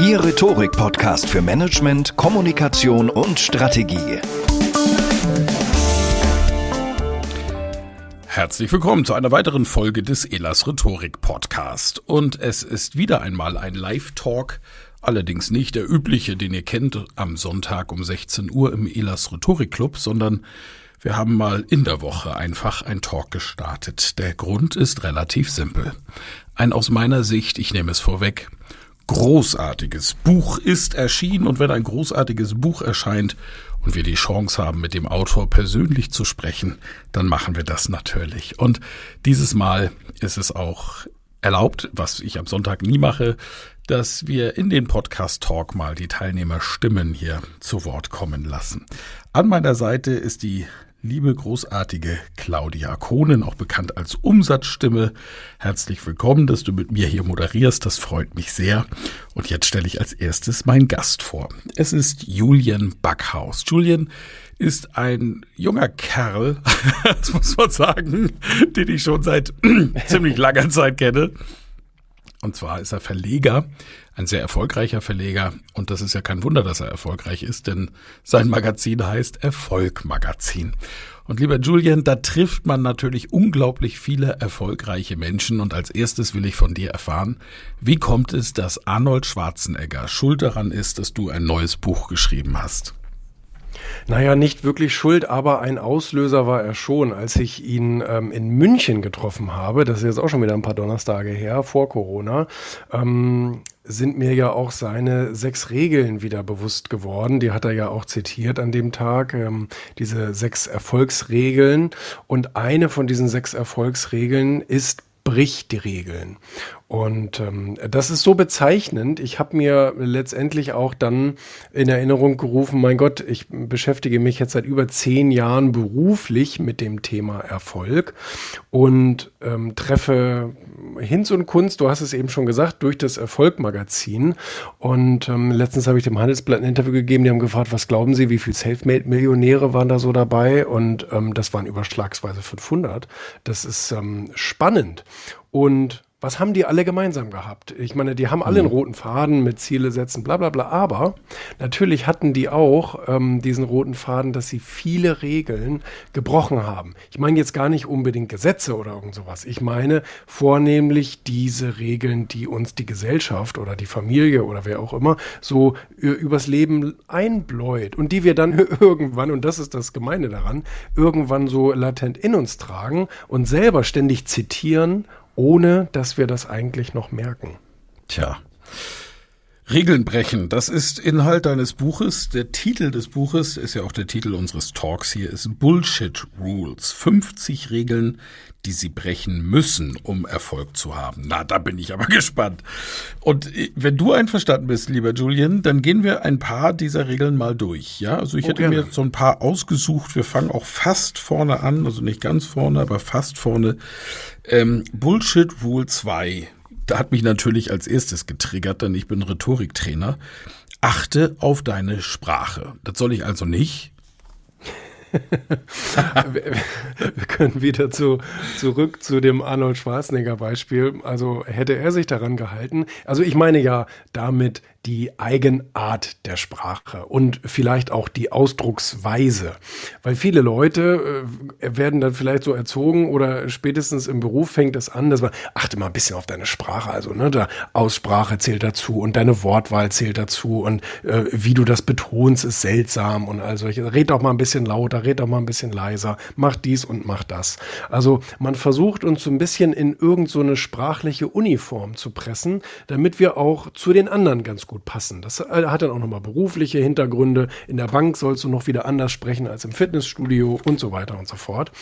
Ihr Rhetorik-Podcast für Management, Kommunikation und Strategie. Herzlich willkommen zu einer weiteren Folge des Elas Rhetorik Podcast. Und es ist wieder einmal ein Live-Talk, allerdings nicht der übliche, den ihr kennt, am Sonntag um 16 Uhr im Elas Rhetorik Club, sondern wir haben mal in der Woche einfach ein Talk gestartet. Der Grund ist relativ simpel. Ein aus meiner Sicht, ich nehme es vorweg, großartiges Buch ist erschienen und wenn ein großartiges Buch erscheint und wir die Chance haben, mit dem Autor persönlich zu sprechen, dann machen wir das natürlich. Und dieses Mal ist es auch erlaubt, was ich am Sonntag nie mache, dass wir in den Podcast Talk mal die Teilnehmerstimmen hier zu Wort kommen lassen. An meiner Seite ist die liebe großartige Claudia Kohnen, auch bekannt als Umsatzstimme. Herzlich willkommen, dass du mit mir hier moderierst. Das freut mich sehr. Und jetzt stelle ich als erstes meinen Gast vor. Es ist Julian Backhaus. Julian ist ein junger Kerl, das muss man sagen, den ich schon seit ziemlich langer Zeit kenne. Und zwar ist er Verleger, ein sehr erfolgreicher Verleger. Und das ist ja kein Wunder, dass er erfolgreich ist, denn sein Magazin heißt Erfolg Magazin. Und lieber Julian, da trifft man natürlich unglaublich viele erfolgreiche Menschen. Und als erstes will ich von dir erfahren, wie kommt es, dass Arnold Schwarzenegger schuld daran ist, dass du ein neues Buch geschrieben hast? Naja, nicht wirklich schuld, aber ein Auslöser war er schon, als ich ihn ähm, in München getroffen habe. Das ist jetzt auch schon wieder ein paar Donnerstage her, vor Corona. Ähm, sind mir ja auch seine sechs Regeln wieder bewusst geworden. Die hat er ja auch zitiert an dem Tag, ähm, diese sechs Erfolgsregeln. Und eine von diesen sechs Erfolgsregeln ist, brich die Regeln. Und ähm, das ist so bezeichnend. Ich habe mir letztendlich auch dann in Erinnerung gerufen, mein Gott, ich beschäftige mich jetzt seit über zehn Jahren beruflich mit dem Thema Erfolg und ähm, treffe Hinz und Kunst, du hast es eben schon gesagt, durch das Erfolg-Magazin. Und ähm, letztens habe ich dem Handelsblatt ein Interview gegeben, die haben gefragt, was glauben Sie, wie viele Selfmade-Millionäre waren da so dabei? Und ähm, das waren überschlagsweise 500. Das ist ähm, spannend. Und was haben die alle gemeinsam gehabt? Ich meine, die haben alle einen mhm. roten Faden mit Ziele setzen, bla bla bla. Aber natürlich hatten die auch ähm, diesen roten Faden, dass sie viele Regeln gebrochen haben. Ich meine jetzt gar nicht unbedingt Gesetze oder irgend sowas. Ich meine vornehmlich diese Regeln, die uns die Gesellschaft oder die Familie oder wer auch immer so übers Leben einbläut und die wir dann irgendwann, und das ist das Gemeine daran, irgendwann so latent in uns tragen und selber ständig zitieren ohne dass wir das eigentlich noch merken. Tja. Regeln brechen, das ist Inhalt deines Buches. Der Titel des Buches ist ja auch der Titel unseres Talks hier, ist Bullshit Rules. 50 Regeln, die sie brechen müssen, um Erfolg zu haben. Na, da bin ich aber gespannt. Und äh, wenn du einverstanden bist, lieber Julian, dann gehen wir ein paar dieser Regeln mal durch. Ja, also ich oh, hätte gerne. mir so ein paar ausgesucht. Wir fangen auch fast vorne an, also nicht ganz vorne, aber fast vorne. Ähm, Bullshit Rule 2. Da hat mich natürlich als erstes getriggert, denn ich bin Rhetoriktrainer. Achte auf deine Sprache. Das soll ich also nicht. wir können wieder zu, zurück zu dem Arnold Schwarzenegger Beispiel. Also hätte er sich daran gehalten. Also ich meine ja damit die Eigenart der Sprache und vielleicht auch die Ausdrucksweise. Weil viele Leute äh, werden dann vielleicht so erzogen oder spätestens im Beruf fängt es an, dass man achte mal ein bisschen auf deine Sprache, also ne, da Aussprache zählt dazu und deine Wortwahl zählt dazu und äh, wie du das betonst ist seltsam und all solche. Red doch mal ein bisschen lauter, red doch mal ein bisschen leiser, mach dies und mach das. Also man versucht uns so ein bisschen in irgend so sprachliche Uniform zu pressen, damit wir auch zu den anderen ganz gut passen. Das äh, hat dann auch nochmal berufliche Hintergründe. In der Bank sollst du noch wieder anders sprechen als im Fitnessstudio und so weiter und so fort.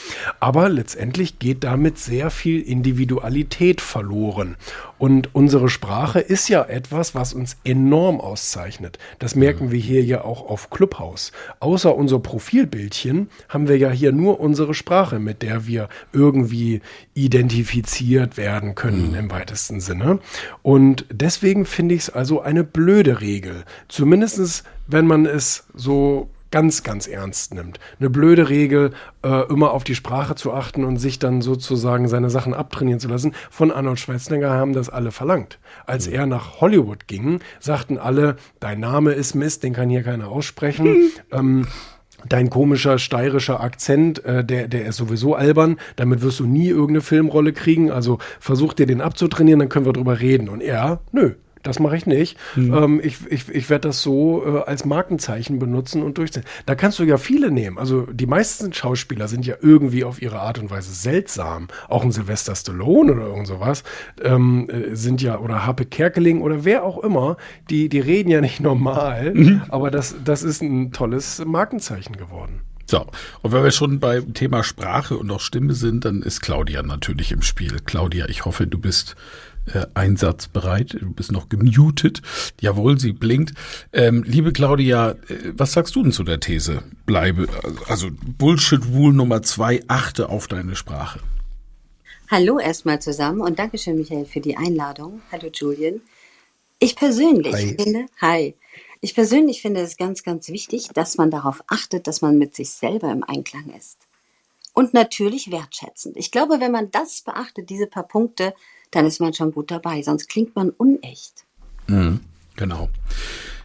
Aber letztendlich geht damit sehr viel Individualität verloren. Und unsere Sprache ist ja etwas, was uns enorm auszeichnet. Das merken wir hier ja auch auf Clubhouse. Außer unser Profilbildchen haben wir ja hier nur unsere Sprache, mit der wir irgendwie identifiziert werden können mhm. im weitesten Sinne. Und deswegen finde ich es also eine blöde Regel. Zumindestens, wenn man es so ganz, ganz ernst nimmt. Eine blöde Regel, äh, immer auf die Sprache zu achten und sich dann sozusagen seine Sachen abtrainieren zu lassen. Von Arnold Schwarzenegger haben das alle verlangt. Als mhm. er nach Hollywood ging, sagten alle, dein Name ist Mist, den kann hier keiner aussprechen. Mhm. Ähm, Dein komischer steirischer Akzent, äh, der, der ist sowieso albern. Damit wirst du nie irgendeine Filmrolle kriegen. Also versuch dir den abzutrainieren, dann können wir drüber reden. Und er, nö, das mache ich nicht. Mhm. Ähm, ich ich, ich werde das so äh, als Markenzeichen benutzen und durchziehen. Da kannst du ja viele nehmen. Also die meisten Schauspieler sind ja irgendwie auf ihre Art und Weise seltsam. Auch ein Sylvester Stallone oder irgend sowas ähm, äh, sind ja, oder Happe Kerkeling oder wer auch immer, die, die reden ja nicht normal, mhm. aber das, das ist ein tolles Markenzeichen geworden. So, und wenn wir schon beim Thema Sprache und auch Stimme sind, dann ist Claudia natürlich im Spiel. Claudia, ich hoffe, du bist äh, einsatzbereit. Du bist noch gemutet. Jawohl, sie blinkt. Ähm, liebe Claudia, äh, was sagst du denn zu der These? Bleibe, also Bullshit-Rule Nummer zwei, achte auf deine Sprache. Hallo erstmal zusammen und Dankeschön, Michael, für die Einladung. Hallo, Julian. Ich persönlich hi. finde, hi. Ich persönlich finde es ganz, ganz wichtig, dass man darauf achtet, dass man mit sich selber im Einklang ist. Und natürlich wertschätzend. Ich glaube, wenn man das beachtet, diese paar Punkte, dann ist man schon gut dabei. Sonst klingt man unecht. Mhm, genau.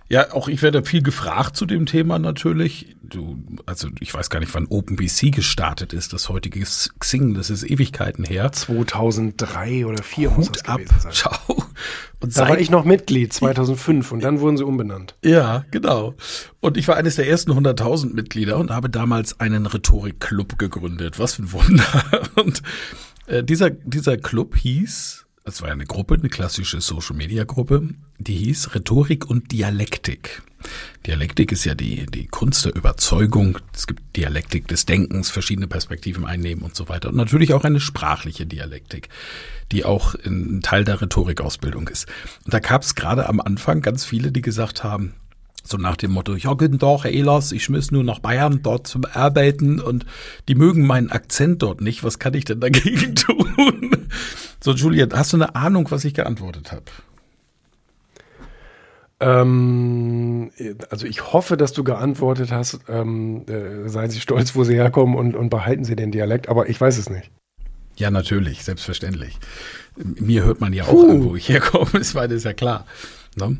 Ja, auch ich werde viel gefragt zu dem Thema natürlich. Du, also ich weiß gar nicht, wann OpenBC gestartet ist, das heutige Xing, das ist Ewigkeiten her. 2003 oder 2004 muss das ab, gewesen sein. Ciao. Und da war ich noch Mitglied 2005 und dann wurden sie umbenannt. Ja, genau. Und ich war eines der ersten 100.000 Mitglieder und habe damals einen Rhetorikclub gegründet. Was für ein Wunder. Und äh, dieser, dieser Club hieß, es war eine Gruppe, eine klassische Social-Media-Gruppe, die hieß Rhetorik und Dialektik. Dialektik ist ja die, die Kunst der Überzeugung. Es gibt Dialektik des Denkens, verschiedene Perspektiven einnehmen und so weiter. Und natürlich auch eine sprachliche Dialektik, die auch ein Teil der Rhetorikausbildung ist. Und da gab es gerade am Anfang ganz viele, die gesagt haben, so nach dem Motto, ja, guten Tag, Herr Ehlers, ich muss nur nach Bayern dort zum Arbeiten und die mögen meinen Akzent dort nicht. Was kann ich denn dagegen tun? So, Julian, hast du eine Ahnung, was ich geantwortet habe? Ähm, also ich hoffe, dass du geantwortet hast, ähm, äh, seien Sie stolz, wo Sie herkommen und, und behalten Sie den Dialekt, aber ich weiß es nicht. Ja, natürlich, selbstverständlich. Mir hört man ja auch Puh. an, wo ich herkomme, das war das ja klar. Ne?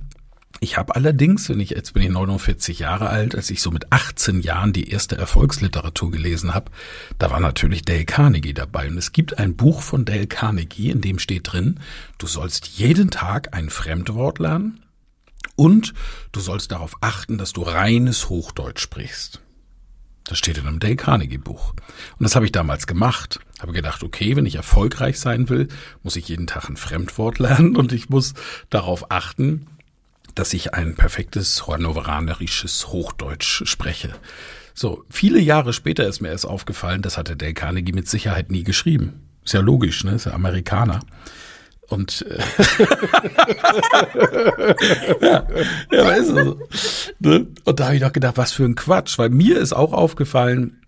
Ich habe allerdings, wenn ich jetzt bin ich 49 Jahre alt, als ich so mit 18 Jahren die erste Erfolgsliteratur gelesen habe, da war natürlich Dale Carnegie dabei und es gibt ein Buch von Dale Carnegie, in dem steht drin, du sollst jeden Tag ein Fremdwort lernen und du sollst darauf achten, dass du reines Hochdeutsch sprichst. Das steht in einem Dale Carnegie Buch. Und das habe ich damals gemacht. Habe gedacht, okay, wenn ich erfolgreich sein will, muss ich jeden Tag ein Fremdwort lernen und ich muss darauf achten, dass ich ein perfektes hannoveranerisches Hochdeutsch spreche. So, viele Jahre später ist mir erst aufgefallen, das hatte Dale Carnegie mit Sicherheit nie geschrieben. Ist ja logisch, ne? Ist ja Amerikaner. Und äh, ja, ja, weißt du, ne? Und da habe ich doch gedacht, was für ein Quatsch, weil mir ist auch aufgefallen,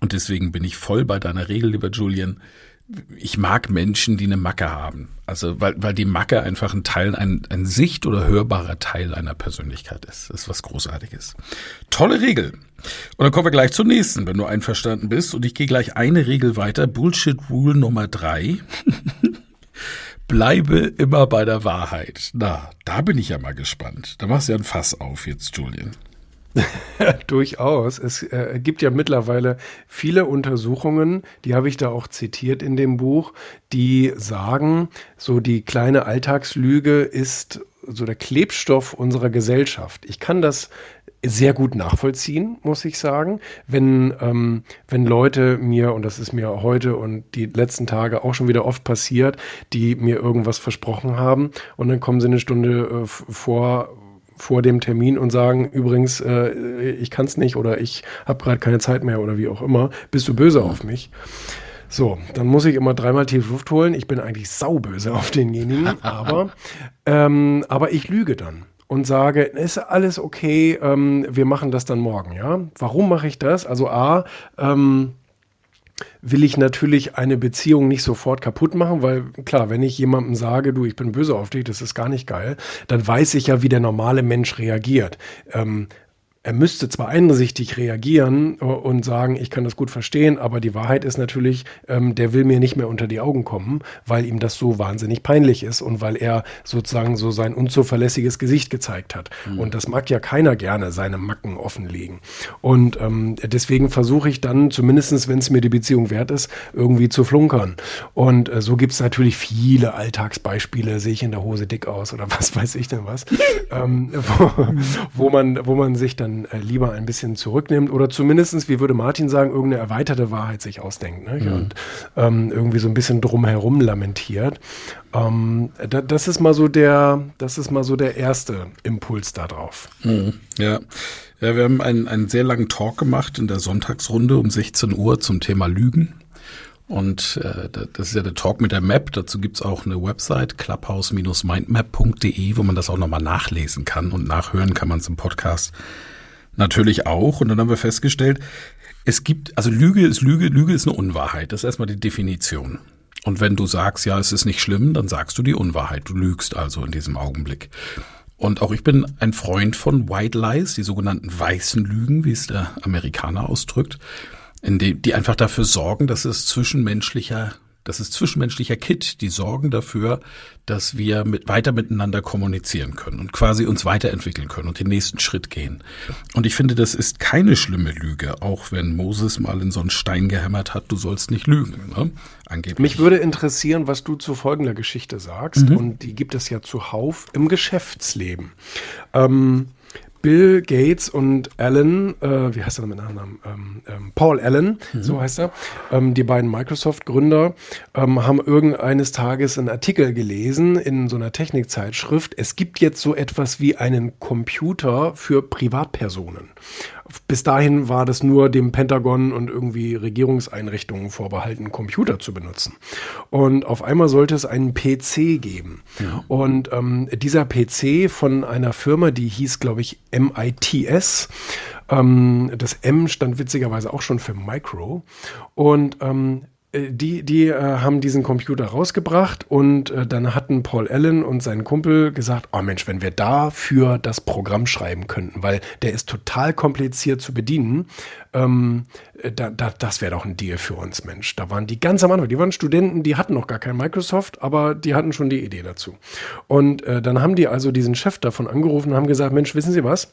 und deswegen bin ich voll bei deiner Regel, lieber Julian, ich mag Menschen, die eine Macke haben. Also weil, weil die Macke einfach ein Teil, ein, ein sicht- oder hörbarer Teil einer Persönlichkeit ist. Das ist was Großartiges. Tolle Regel. Und dann kommen wir gleich zur nächsten, wenn du einverstanden bist. Und ich gehe gleich eine Regel weiter. Bullshit Rule Nummer drei. Bleibe immer bei der Wahrheit. Na, da bin ich ja mal gespannt. Da machst du ja ein Fass auf jetzt, Julian. Durchaus. Es äh, gibt ja mittlerweile viele Untersuchungen, die habe ich da auch zitiert in dem Buch, die sagen, so die kleine Alltagslüge ist so der Klebstoff unserer Gesellschaft. Ich kann das sehr gut nachvollziehen, muss ich sagen. Wenn, ähm, wenn Leute mir, und das ist mir heute und die letzten Tage auch schon wieder oft passiert, die mir irgendwas versprochen haben und dann kommen sie eine Stunde äh, vor vor dem Termin und sagen, übrigens, äh, ich kann es nicht oder ich habe gerade keine Zeit mehr oder wie auch immer, bist du böse auf mich? So, dann muss ich immer dreimal tief Luft holen. Ich bin eigentlich sauböse auf denjenigen, aber, ähm, aber ich lüge dann und sage, ist alles okay, ähm, wir machen das dann morgen, ja? Warum mache ich das? Also A, ähm, will ich natürlich eine Beziehung nicht sofort kaputt machen, weil klar, wenn ich jemandem sage, du, ich bin böse auf dich, das ist gar nicht geil, dann weiß ich ja, wie der normale Mensch reagiert. Ähm, er müsste zwar einsichtig reagieren und sagen, ich kann das gut verstehen, aber die Wahrheit ist natürlich, ähm, der will mir nicht mehr unter die Augen kommen, weil ihm das so wahnsinnig peinlich ist und weil er sozusagen so sein unzuverlässiges Gesicht gezeigt hat. Mhm. Und das mag ja keiner gerne, seine Macken offenlegen. Und ähm, deswegen versuche ich dann, zumindestens wenn es mir die Beziehung wert ist, irgendwie zu flunkern. Und äh, so gibt es natürlich viele Alltagsbeispiele, sehe ich in der Hose dick aus oder was weiß ich denn was, ähm, wo, wo, man, wo man sich dann äh, lieber ein bisschen zurücknimmt oder zumindestens, wie würde Martin sagen, irgendeine erweiterte Wahrheit sich ausdenkt ne? mhm. und ähm, irgendwie so ein bisschen drumherum lamentiert. Ähm, da, das ist mal so der, das ist mal so der erste Impuls darauf. Mhm. Ja. ja, wir haben einen, einen sehr langen Talk gemacht in der Sonntagsrunde um 16 Uhr zum Thema Lügen. Und äh, das ist ja der Talk mit der Map. Dazu gibt's auch eine Website, clubhouse-mindmap.de, wo man das auch nochmal nachlesen kann und nachhören kann man es im Podcast natürlich auch. Und dann haben wir festgestellt, es gibt, also Lüge ist Lüge, Lüge ist eine Unwahrheit. Das ist erstmal die Definition. Und wenn du sagst, ja, es ist nicht schlimm, dann sagst du die Unwahrheit. Du lügst also in diesem Augenblick. Und auch ich bin ein Freund von White Lies, die sogenannten weißen Lügen, wie es der Amerikaner ausdrückt, in die, die einfach dafür sorgen, dass es zwischenmenschlicher das ist zwischenmenschlicher Kit, die sorgen dafür, dass wir mit, weiter miteinander kommunizieren können und quasi uns weiterentwickeln können und den nächsten Schritt gehen. Und ich finde, das ist keine schlimme Lüge, auch wenn Moses mal in so einen Stein gehämmert hat, du sollst nicht lügen. Ne? Angeblich. Mich würde interessieren, was du zu folgender Geschichte sagst, mhm. und die gibt es ja zuhauf im Geschäftsleben. Ähm, Bill Gates und Allen, äh, wie heißt er mit Nachnamen? Ähm, ähm, Paul Allen, mhm. so heißt er, ähm, die beiden Microsoft-Gründer, ähm, haben irgendeines Tages einen Artikel gelesen in so einer Technikzeitschrift. Es gibt jetzt so etwas wie einen Computer für Privatpersonen. Bis dahin war das nur dem Pentagon und irgendwie Regierungseinrichtungen vorbehalten, Computer zu benutzen. Und auf einmal sollte es einen PC geben. Ja. Und ähm, dieser PC von einer Firma, die hieß, glaube ich, MITS. Ähm, das M stand witzigerweise auch schon für Micro. Und ähm, äh, die, die äh, haben diesen Computer rausgebracht und äh, dann hatten Paul Allen und sein Kumpel gesagt, oh Mensch, wenn wir dafür das Programm schreiben könnten, weil der ist total kompliziert zu bedienen, ähm, äh, da, da, das wäre doch ein Deal für uns, Mensch. Da waren die ganz am Anfang, die waren Studenten, die hatten noch gar kein Microsoft, aber die hatten schon die Idee dazu. Und äh, dann haben die also diesen Chef davon angerufen und haben gesagt, Mensch, wissen Sie was?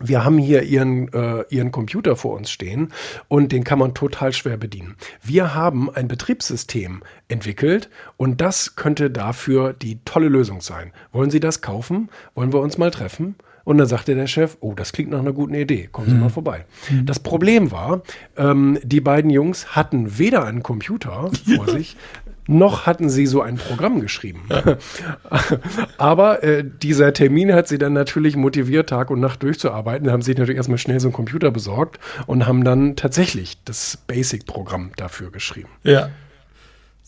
Wir haben hier ihren, äh, ihren Computer vor uns stehen und den kann man total schwer bedienen. Wir haben ein Betriebssystem entwickelt und das könnte dafür die tolle Lösung sein. Wollen Sie das kaufen? Wollen wir uns mal treffen? Und dann sagte der Chef, oh, das klingt nach einer guten Idee, kommen Sie mhm. mal vorbei. Mhm. Das Problem war, ähm, die beiden Jungs hatten weder einen Computer vor sich, noch hatten sie so ein Programm geschrieben. Aber äh, dieser Termin hat sie dann natürlich motiviert, Tag und Nacht durchzuarbeiten. Da haben sie natürlich erstmal schnell so einen Computer besorgt und haben dann tatsächlich das Basic-Programm dafür geschrieben. Ja.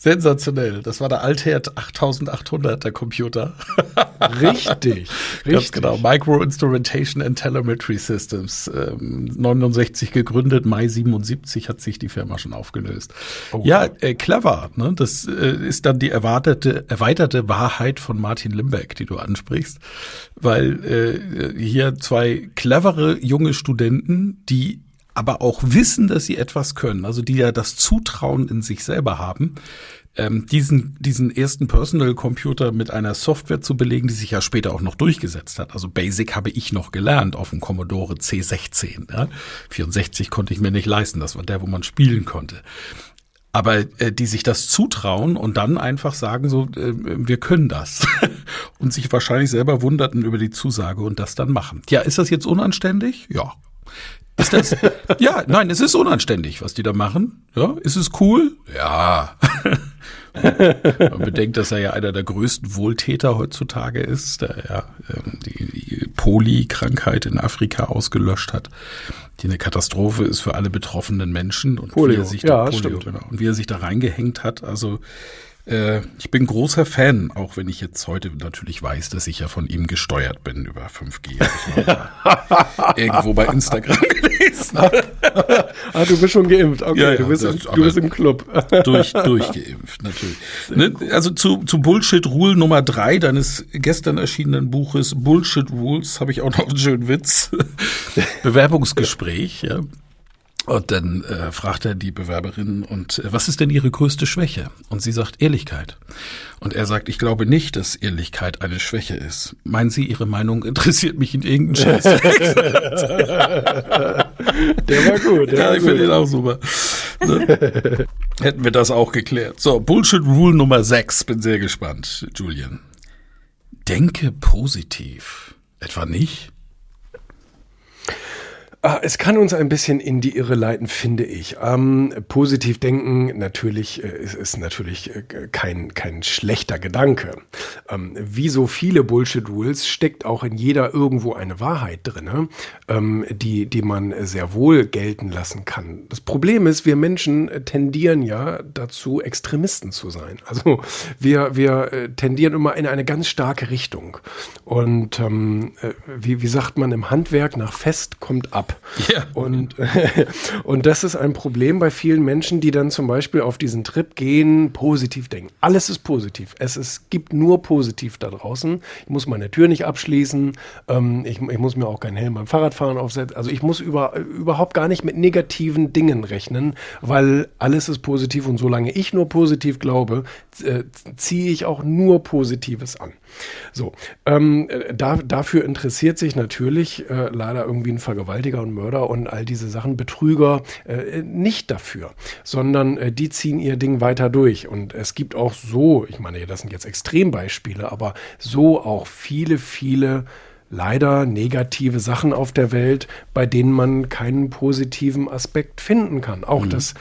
Sensationell. Das war der Altherd 8800, der Computer. Richtig. Ganz genau. Micro Instrumentation and Telemetry Systems. Ähm, 69 gegründet, Mai 77 hat sich die Firma schon aufgelöst. Oh. Ja, äh, clever. Ne? Das äh, ist dann die erwartete, erweiterte Wahrheit von Martin Limbeck, die du ansprichst. Weil äh, hier zwei clevere junge Studenten, die aber auch wissen, dass sie etwas können, also die ja das Zutrauen in sich selber haben, ähm, diesen, diesen ersten Personal Computer mit einer Software zu belegen, die sich ja später auch noch durchgesetzt hat. Also Basic habe ich noch gelernt auf dem Commodore C16. Ja? 64 konnte ich mir nicht leisten, das war der, wo man spielen konnte. Aber äh, die sich das zutrauen und dann einfach sagen, so, äh, wir können das. und sich wahrscheinlich selber wunderten über die Zusage und das dann machen. Ja, ist das jetzt unanständig? Ja, ist das? ja, nein, es ist unanständig, was die da machen. Ja, ist es cool? Ja. Man bedenkt, dass er ja einer der größten Wohltäter heutzutage ist, der ja ähm, die, die Poli-Krankheit in Afrika ausgelöscht hat, die eine Katastrophe ist für alle betroffenen Menschen und Polio. wie er sich ja, da, Polio, genau, und wie er sich da reingehängt hat. Also äh, ich bin großer Fan, auch wenn ich jetzt heute natürlich weiß, dass ich ja von ihm gesteuert bin über 5G. irgendwo bei Instagram gelesen. ah, du bist schon geimpft. Okay, ja, ja, du, bist das, im, du bist im Club. durch, durchgeimpft, natürlich. Ne? Also zu, zu Bullshit Rule Nummer drei deines gestern erschienenen Buches Bullshit Rules habe ich auch noch einen schönen Witz. Bewerbungsgespräch, ja. Und dann äh, fragt er die Bewerberin, und äh, was ist denn ihre größte Schwäche? Und sie sagt Ehrlichkeit. Und er sagt, ich glaube nicht, dass Ehrlichkeit eine Schwäche ist. Meinen Sie, Ihre Meinung interessiert mich in irgendeinem Scheiß? der war gut. Der ja, war ich finde ihn auch super. Ne? Hätten wir das auch geklärt. So, Bullshit Rule Nummer 6. Bin sehr gespannt, Julian. Denke positiv. Etwa nicht? Ah, es kann uns ein bisschen in die Irre leiten, finde ich. Ähm, positiv denken natürlich äh, ist, ist natürlich äh, kein, kein schlechter Gedanke. Ähm, wie so viele Bullshit-Rules steckt auch in jeder irgendwo eine Wahrheit drin, ähm, die, die man sehr wohl gelten lassen kann. Das Problem ist, wir Menschen tendieren ja dazu, Extremisten zu sein. Also wir, wir äh, tendieren immer in eine ganz starke Richtung. Und ähm, äh, wie, wie sagt man im Handwerk, nach Fest kommt ab. Ja. Und, und das ist ein Problem bei vielen Menschen, die dann zum Beispiel auf diesen Trip gehen, positiv denken. Alles ist positiv. Es ist, gibt nur positiv da draußen. Ich muss meine Tür nicht abschließen. Ähm, ich, ich, muss mir auch keinen Helm beim Fahrradfahren aufsetzen. Also ich muss über, überhaupt gar nicht mit negativen Dingen rechnen, weil alles ist positiv und solange ich nur positiv glaube, äh, ziehe ich auch nur Positives an. So, ähm, da, dafür interessiert sich natürlich äh, leider irgendwie ein Vergewaltiger und Mörder und all diese Sachen, Betrüger, äh, nicht dafür, sondern äh, die ziehen ihr Ding weiter durch. Und es gibt auch so, ich meine, das sind jetzt Extrembeispiele, aber so auch viele, viele leider negative Sachen auf der Welt, bei denen man keinen positiven Aspekt finden kann. Auch, mhm. dass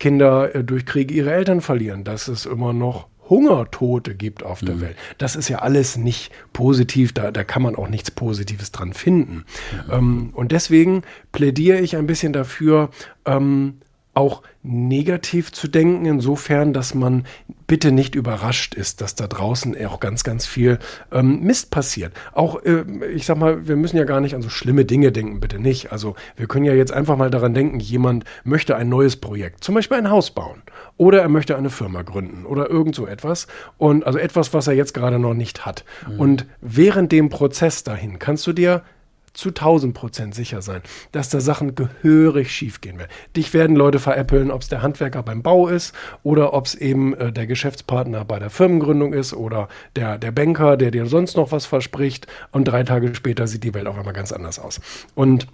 Kinder äh, durch Kriege ihre Eltern verlieren, dass es immer noch Hungertote gibt auf der mhm. Welt. Das ist ja alles nicht positiv, da, da kann man auch nichts Positives dran finden. Mhm. Ähm, und deswegen plädiere ich ein bisschen dafür, ähm, auch negativ zu denken, insofern, dass man bitte nicht überrascht ist, dass da draußen auch ganz, ganz viel ähm, Mist passiert. Auch, äh, ich sag mal, wir müssen ja gar nicht an so schlimme Dinge denken, bitte nicht. Also wir können ja jetzt einfach mal daran denken, jemand möchte ein neues Projekt, zum Beispiel ein Haus bauen oder er möchte eine Firma gründen oder irgend so etwas und also etwas, was er jetzt gerade noch nicht hat. Mhm. Und während dem Prozess dahin kannst du dir zu 1000 Prozent sicher sein, dass da Sachen gehörig schief gehen werden. Dich werden Leute veräppeln, ob es der Handwerker beim Bau ist oder ob es eben äh, der Geschäftspartner bei der Firmengründung ist oder der, der Banker, der dir sonst noch was verspricht und drei Tage später sieht die Welt auf einmal ganz anders aus. Und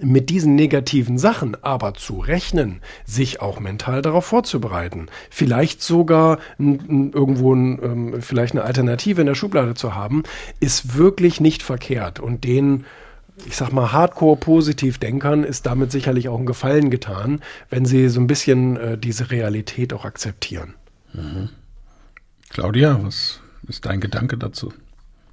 mit diesen negativen Sachen aber zu rechnen, sich auch mental darauf vorzubereiten, vielleicht sogar irgendwo ähm, vielleicht eine Alternative in der Schublade zu haben, ist wirklich nicht verkehrt und den ich sag mal, Hardcore-Positiv-Denkern ist damit sicherlich auch ein Gefallen getan, wenn sie so ein bisschen äh, diese Realität auch akzeptieren. Mhm. Claudia, was ist dein Gedanke dazu?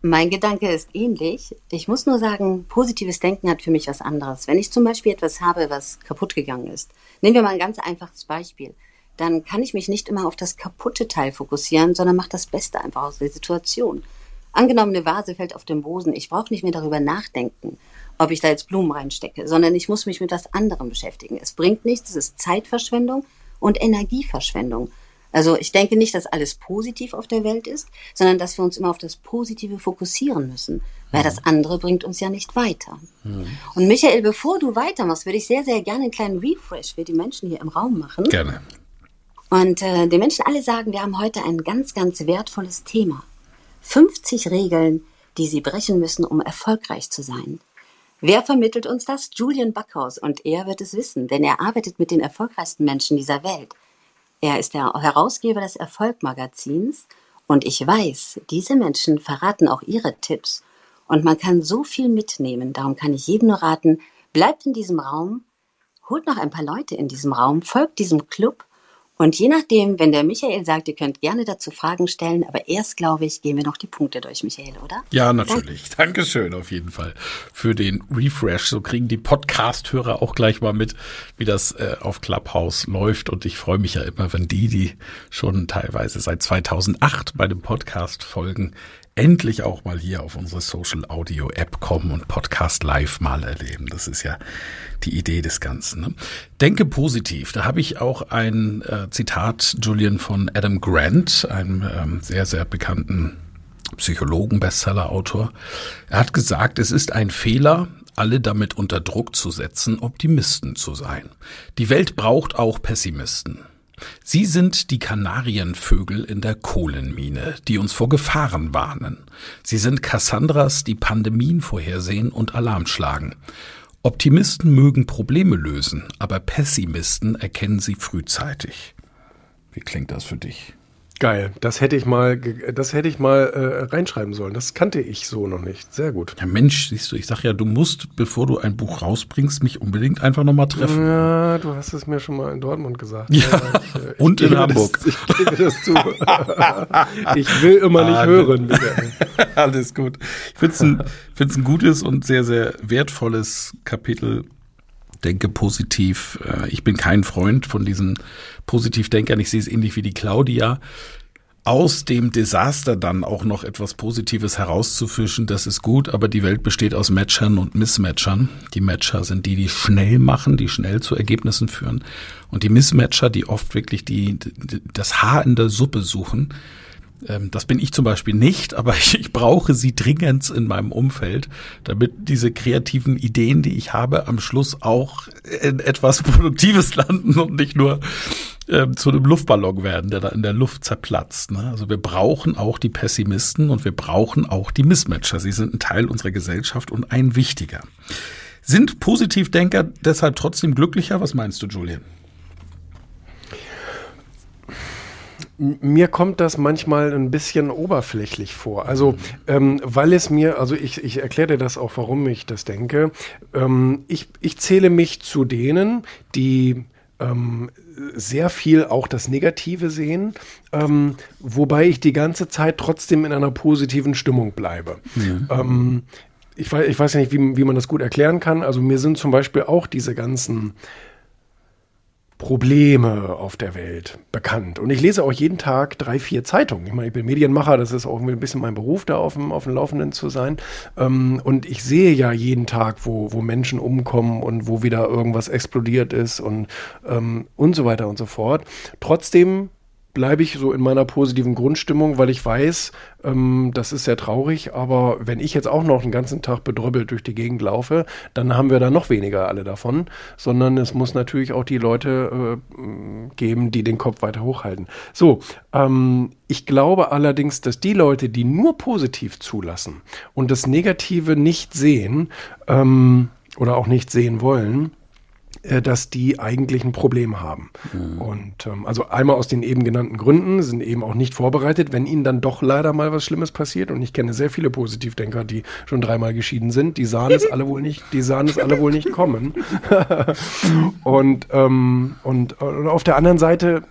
Mein Gedanke ist ähnlich. Ich muss nur sagen, positives Denken hat für mich was anderes. Wenn ich zum Beispiel etwas habe, was kaputt gegangen ist, nehmen wir mal ein ganz einfaches Beispiel. dann kann ich mich nicht immer auf das kaputte Teil fokussieren, sondern mache das Beste einfach aus der Situation. Angenommen, eine Vase fällt auf den Boden. Ich brauche nicht mehr darüber nachdenken, ob ich da jetzt Blumen reinstecke, sondern ich muss mich mit was anderem beschäftigen. Es bringt nichts, es ist Zeitverschwendung und Energieverschwendung. Also ich denke nicht, dass alles positiv auf der Welt ist, sondern dass wir uns immer auf das Positive fokussieren müssen, weil das andere bringt uns ja nicht weiter. Mhm. Und Michael, bevor du weitermachst, würde ich sehr, sehr gerne einen kleinen Refresh für die Menschen hier im Raum machen. Gerne. Und äh, die Menschen alle sagen, wir haben heute ein ganz, ganz wertvolles Thema. 50 Regeln, die sie brechen müssen, um erfolgreich zu sein. Wer vermittelt uns das? Julian Backhaus. Und er wird es wissen, denn er arbeitet mit den erfolgreichsten Menschen dieser Welt. Er ist der Herausgeber des Erfolg-Magazins und ich weiß, diese Menschen verraten auch ihre Tipps und man kann so viel mitnehmen. Darum kann ich jedem nur raten, bleibt in diesem Raum, holt noch ein paar Leute in diesem Raum, folgt diesem Club und je nachdem, wenn der Michael sagt, ihr könnt gerne dazu Fragen stellen, aber erst, glaube ich, gehen wir noch die Punkte durch, Michael, oder? Ja, natürlich. Danke. Dankeschön auf jeden Fall für den Refresh. So kriegen die Podcast-Hörer auch gleich mal mit, wie das äh, auf Clubhouse läuft. Und ich freue mich ja immer, wenn die, die schon teilweise seit 2008 bei dem Podcast folgen, endlich auch mal hier auf unsere Social Audio App kommen und Podcast live mal erleben. Das ist ja die Idee des Ganzen. Ne? Denke positiv. Da habe ich auch ein äh, Zitat, Julian, von Adam Grant, einem ähm, sehr, sehr bekannten Psychologen, Bestseller-Autor. Er hat gesagt, es ist ein Fehler, alle damit unter Druck zu setzen, Optimisten zu sein. Die Welt braucht auch Pessimisten. Sie sind die Kanarienvögel in der Kohlenmine, die uns vor Gefahren warnen. Sie sind Cassandras, die Pandemien vorhersehen und Alarm schlagen. Optimisten mögen Probleme lösen, aber Pessimisten erkennen sie frühzeitig. Wie klingt das für dich? Geil, das hätte ich mal, das hätte ich mal äh, reinschreiben sollen. Das kannte ich so noch nicht. Sehr gut. Ja Mensch, siehst du, ich sag ja, du musst, bevor du ein Buch rausbringst, mich unbedingt einfach nochmal treffen. Ja, du hast es mir schon mal in Dortmund gesagt. Ja, ja ich, äh, und in Hamburg. Das, ich gebe das zu. ich will immer nicht ah, hören. Alles gut. Ich finde es ein, find's ein gutes und sehr, sehr wertvolles Kapitel denke positiv. Äh, ich bin kein Freund von diesen Positivdenkern. Ich sehe es ähnlich wie die Claudia. Aus dem Desaster dann auch noch etwas Positives herauszufischen, das ist gut, aber die Welt besteht aus Matchern und Mismatchern. Die Matcher sind die, die schnell machen, die schnell zu Ergebnissen führen. Und die Mismatcher, die oft wirklich die, das Haar in der Suppe suchen, das bin ich zum Beispiel nicht, aber ich, ich, brauche sie dringend in meinem Umfeld, damit diese kreativen Ideen, die ich habe, am Schluss auch in etwas Produktives landen und nicht nur ähm, zu einem Luftballon werden, der da in der Luft zerplatzt. Ne? Also wir brauchen auch die Pessimisten und wir brauchen auch die Mismatcher. Sie sind ein Teil unserer Gesellschaft und ein wichtiger. Sind Positivdenker deshalb trotzdem glücklicher? Was meinst du, Julian? Mir kommt das manchmal ein bisschen oberflächlich vor. Also, ähm, weil es mir, also ich, ich erkläre dir das auch, warum ich das denke. Ähm, ich, ich zähle mich zu denen, die ähm, sehr viel auch das Negative sehen, ähm, wobei ich die ganze Zeit trotzdem in einer positiven Stimmung bleibe. Ja. Ähm, ich, weiß, ich weiß ja nicht, wie, wie man das gut erklären kann. Also mir sind zum Beispiel auch diese ganzen Probleme auf der Welt bekannt. Und ich lese auch jeden Tag drei, vier Zeitungen. Ich meine, ich bin Medienmacher, das ist auch ein bisschen mein Beruf, da auf dem, auf dem Laufenden zu sein. Ähm, und ich sehe ja jeden Tag, wo, wo Menschen umkommen und wo wieder irgendwas explodiert ist und, ähm, und so weiter und so fort. Trotzdem bleibe ich so in meiner positiven Grundstimmung, weil ich weiß, ähm, das ist sehr traurig, aber wenn ich jetzt auch noch einen ganzen Tag bedröppelt durch die Gegend laufe, dann haben wir da noch weniger alle davon, sondern es muss natürlich auch die Leute äh, geben, die den Kopf weiter hochhalten. So, ähm, ich glaube allerdings, dass die Leute, die nur positiv zulassen und das Negative nicht sehen ähm, oder auch nicht sehen wollen, dass die eigentlich ein Problem haben. Mhm. Und ähm, also einmal aus den eben genannten Gründen sind eben auch nicht vorbereitet, wenn ihnen dann doch leider mal was Schlimmes passiert. Und ich kenne sehr viele Positivdenker, die schon dreimal geschieden sind. Die sahen es alle wohl nicht, die sahen es alle wohl nicht kommen. und, ähm, und, und auf der anderen Seite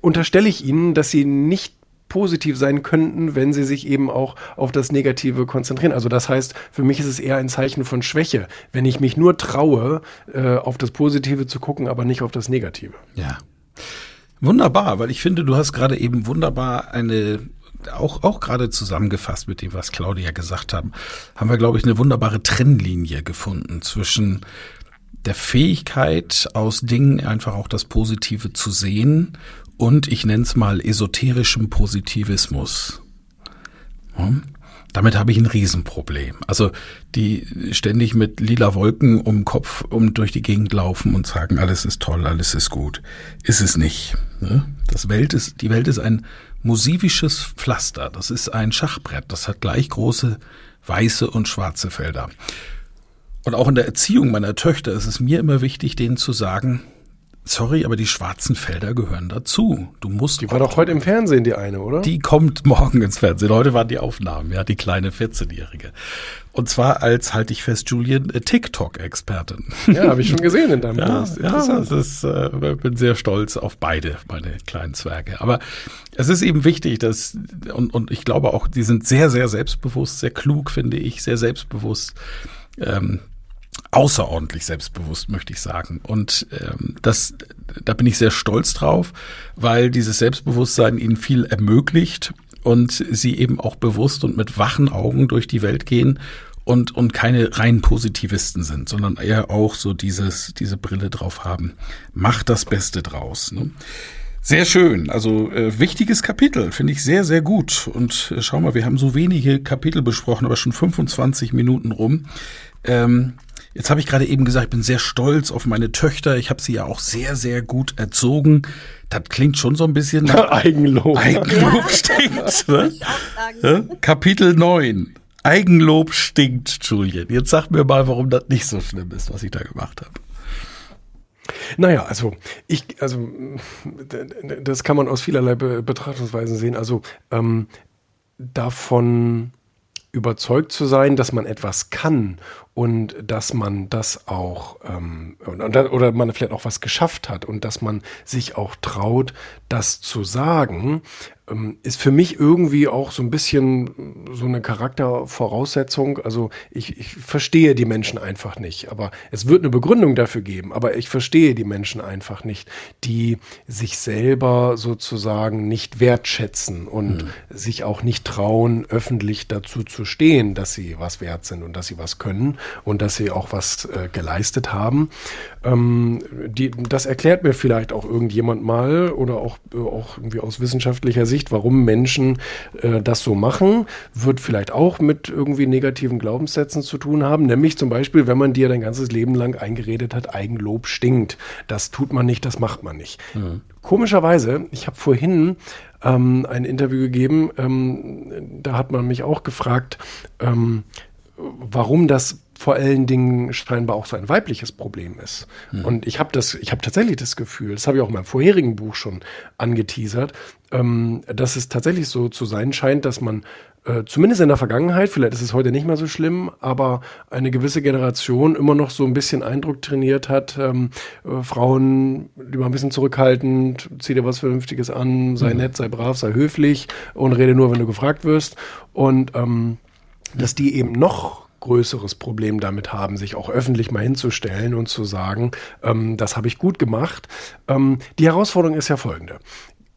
unterstelle ich ihnen, dass sie nicht positiv sein könnten, wenn sie sich eben auch auf das Negative konzentrieren. Also das heißt, für mich ist es eher ein Zeichen von Schwäche, wenn ich mich nur traue, äh, auf das Positive zu gucken, aber nicht auf das Negative. Ja. Wunderbar, weil ich finde, du hast gerade eben wunderbar eine auch, auch gerade zusammengefasst mit dem, was Claudia gesagt haben, haben wir, glaube ich, eine wunderbare Trennlinie gefunden zwischen der Fähigkeit, aus Dingen einfach auch das Positive zu sehen und ich nenne es mal esoterischem Positivismus. Hm? Damit habe ich ein Riesenproblem. Also die ständig mit lila Wolken um den Kopf um durch die Gegend laufen und sagen, alles ist toll, alles ist gut. Ist es nicht. Ne? Das Welt ist, die Welt ist ein musivisches Pflaster. Das ist ein Schachbrett. Das hat gleich große weiße und schwarze Felder. Und auch in der Erziehung meiner Töchter ist es mir immer wichtig, denen zu sagen, Sorry, aber die schwarzen Felder gehören dazu. Du musst. Die war doch heute im Fernsehen, die eine, oder? Die kommt morgen ins Fernsehen. Heute waren die Aufnahmen, ja, die kleine 14-Jährige. Und zwar als, halte ich fest, Julian, äh, TikTok-Expertin. Ja, habe ich schon gesehen in deinem ja, Post. Ja, das ist, äh, bin sehr stolz auf beide, meine kleinen Zwerge. Aber es ist eben wichtig, dass, und, und ich glaube auch, die sind sehr, sehr selbstbewusst, sehr klug, finde ich, sehr selbstbewusst. Ähm, außerordentlich selbstbewusst, möchte ich sagen. Und ähm, das, da bin ich sehr stolz drauf, weil dieses Selbstbewusstsein ihnen viel ermöglicht und sie eben auch bewusst und mit wachen Augen durch die Welt gehen und, und keine rein Positivisten sind, sondern eher auch so dieses, diese Brille drauf haben. Macht das Beste draus. Ne? Sehr schön. Also äh, wichtiges Kapitel, finde ich sehr, sehr gut. Und äh, schau mal, wir haben so wenige Kapitel besprochen, aber schon 25 Minuten rum. Ähm, Jetzt habe ich gerade eben gesagt, ich bin sehr stolz auf meine Töchter. Ich habe sie ja auch sehr, sehr gut erzogen. Das klingt schon so ein bisschen nach Eigenlob. Eigenlob ja, stinkt. Ne? Kapitel 9. Eigenlob stinkt, Julian. Jetzt sag mir mal, warum das nicht so schlimm ist, was ich da gemacht habe. Naja, also ich, also das kann man aus vielerlei Betrachtungsweisen sehen. Also ähm, davon überzeugt zu sein, dass man etwas kann und dass man das auch ähm, oder man vielleicht auch was geschafft hat und dass man sich auch traut, das zu sagen, ähm, ist für mich irgendwie auch so ein bisschen so eine Charaktervoraussetzung. Also ich, ich verstehe die Menschen einfach nicht, aber es wird eine Begründung dafür geben, aber ich verstehe die Menschen einfach nicht, die sich selber sozusagen nicht wertschätzen und mhm. sich auch nicht trauen, öffentlich dazu zu stehen, dass sie was wert sind und dass sie was können und dass sie auch was äh, geleistet haben. Ähm, die, das erklärt mir vielleicht auch irgendjemand mal oder auch, äh, auch irgendwie aus wissenschaftlicher Sicht, warum Menschen äh, das so machen, wird vielleicht auch mit irgendwie negativen Glaubenssätzen zu tun haben. Nämlich zum Beispiel, wenn man dir dein ganzes Leben lang eingeredet hat, Eigenlob stinkt. Das tut man nicht, das macht man nicht. Mhm. Komischerweise, ich habe vorhin ähm, ein Interview gegeben, ähm, da hat man mich auch gefragt, ähm, warum das vor allen Dingen scheinbar auch so ein weibliches Problem ist. Mhm. Und ich habe das, ich habe tatsächlich das Gefühl, das habe ich auch in meinem vorherigen Buch schon angeteasert, ähm, dass es tatsächlich so zu sein scheint, dass man äh, zumindest in der Vergangenheit, vielleicht ist es heute nicht mehr so schlimm, aber eine gewisse Generation immer noch so ein bisschen Eindruck trainiert hat, ähm, äh, Frauen lieber ein bisschen zurückhaltend, zieh dir was Vernünftiges an, sei mhm. nett, sei brav, sei höflich und rede nur, wenn du gefragt wirst. Und ähm, dass die eben noch größeres Problem damit haben, sich auch öffentlich mal hinzustellen und zu sagen, ähm, das habe ich gut gemacht. Ähm, die Herausforderung ist ja folgende.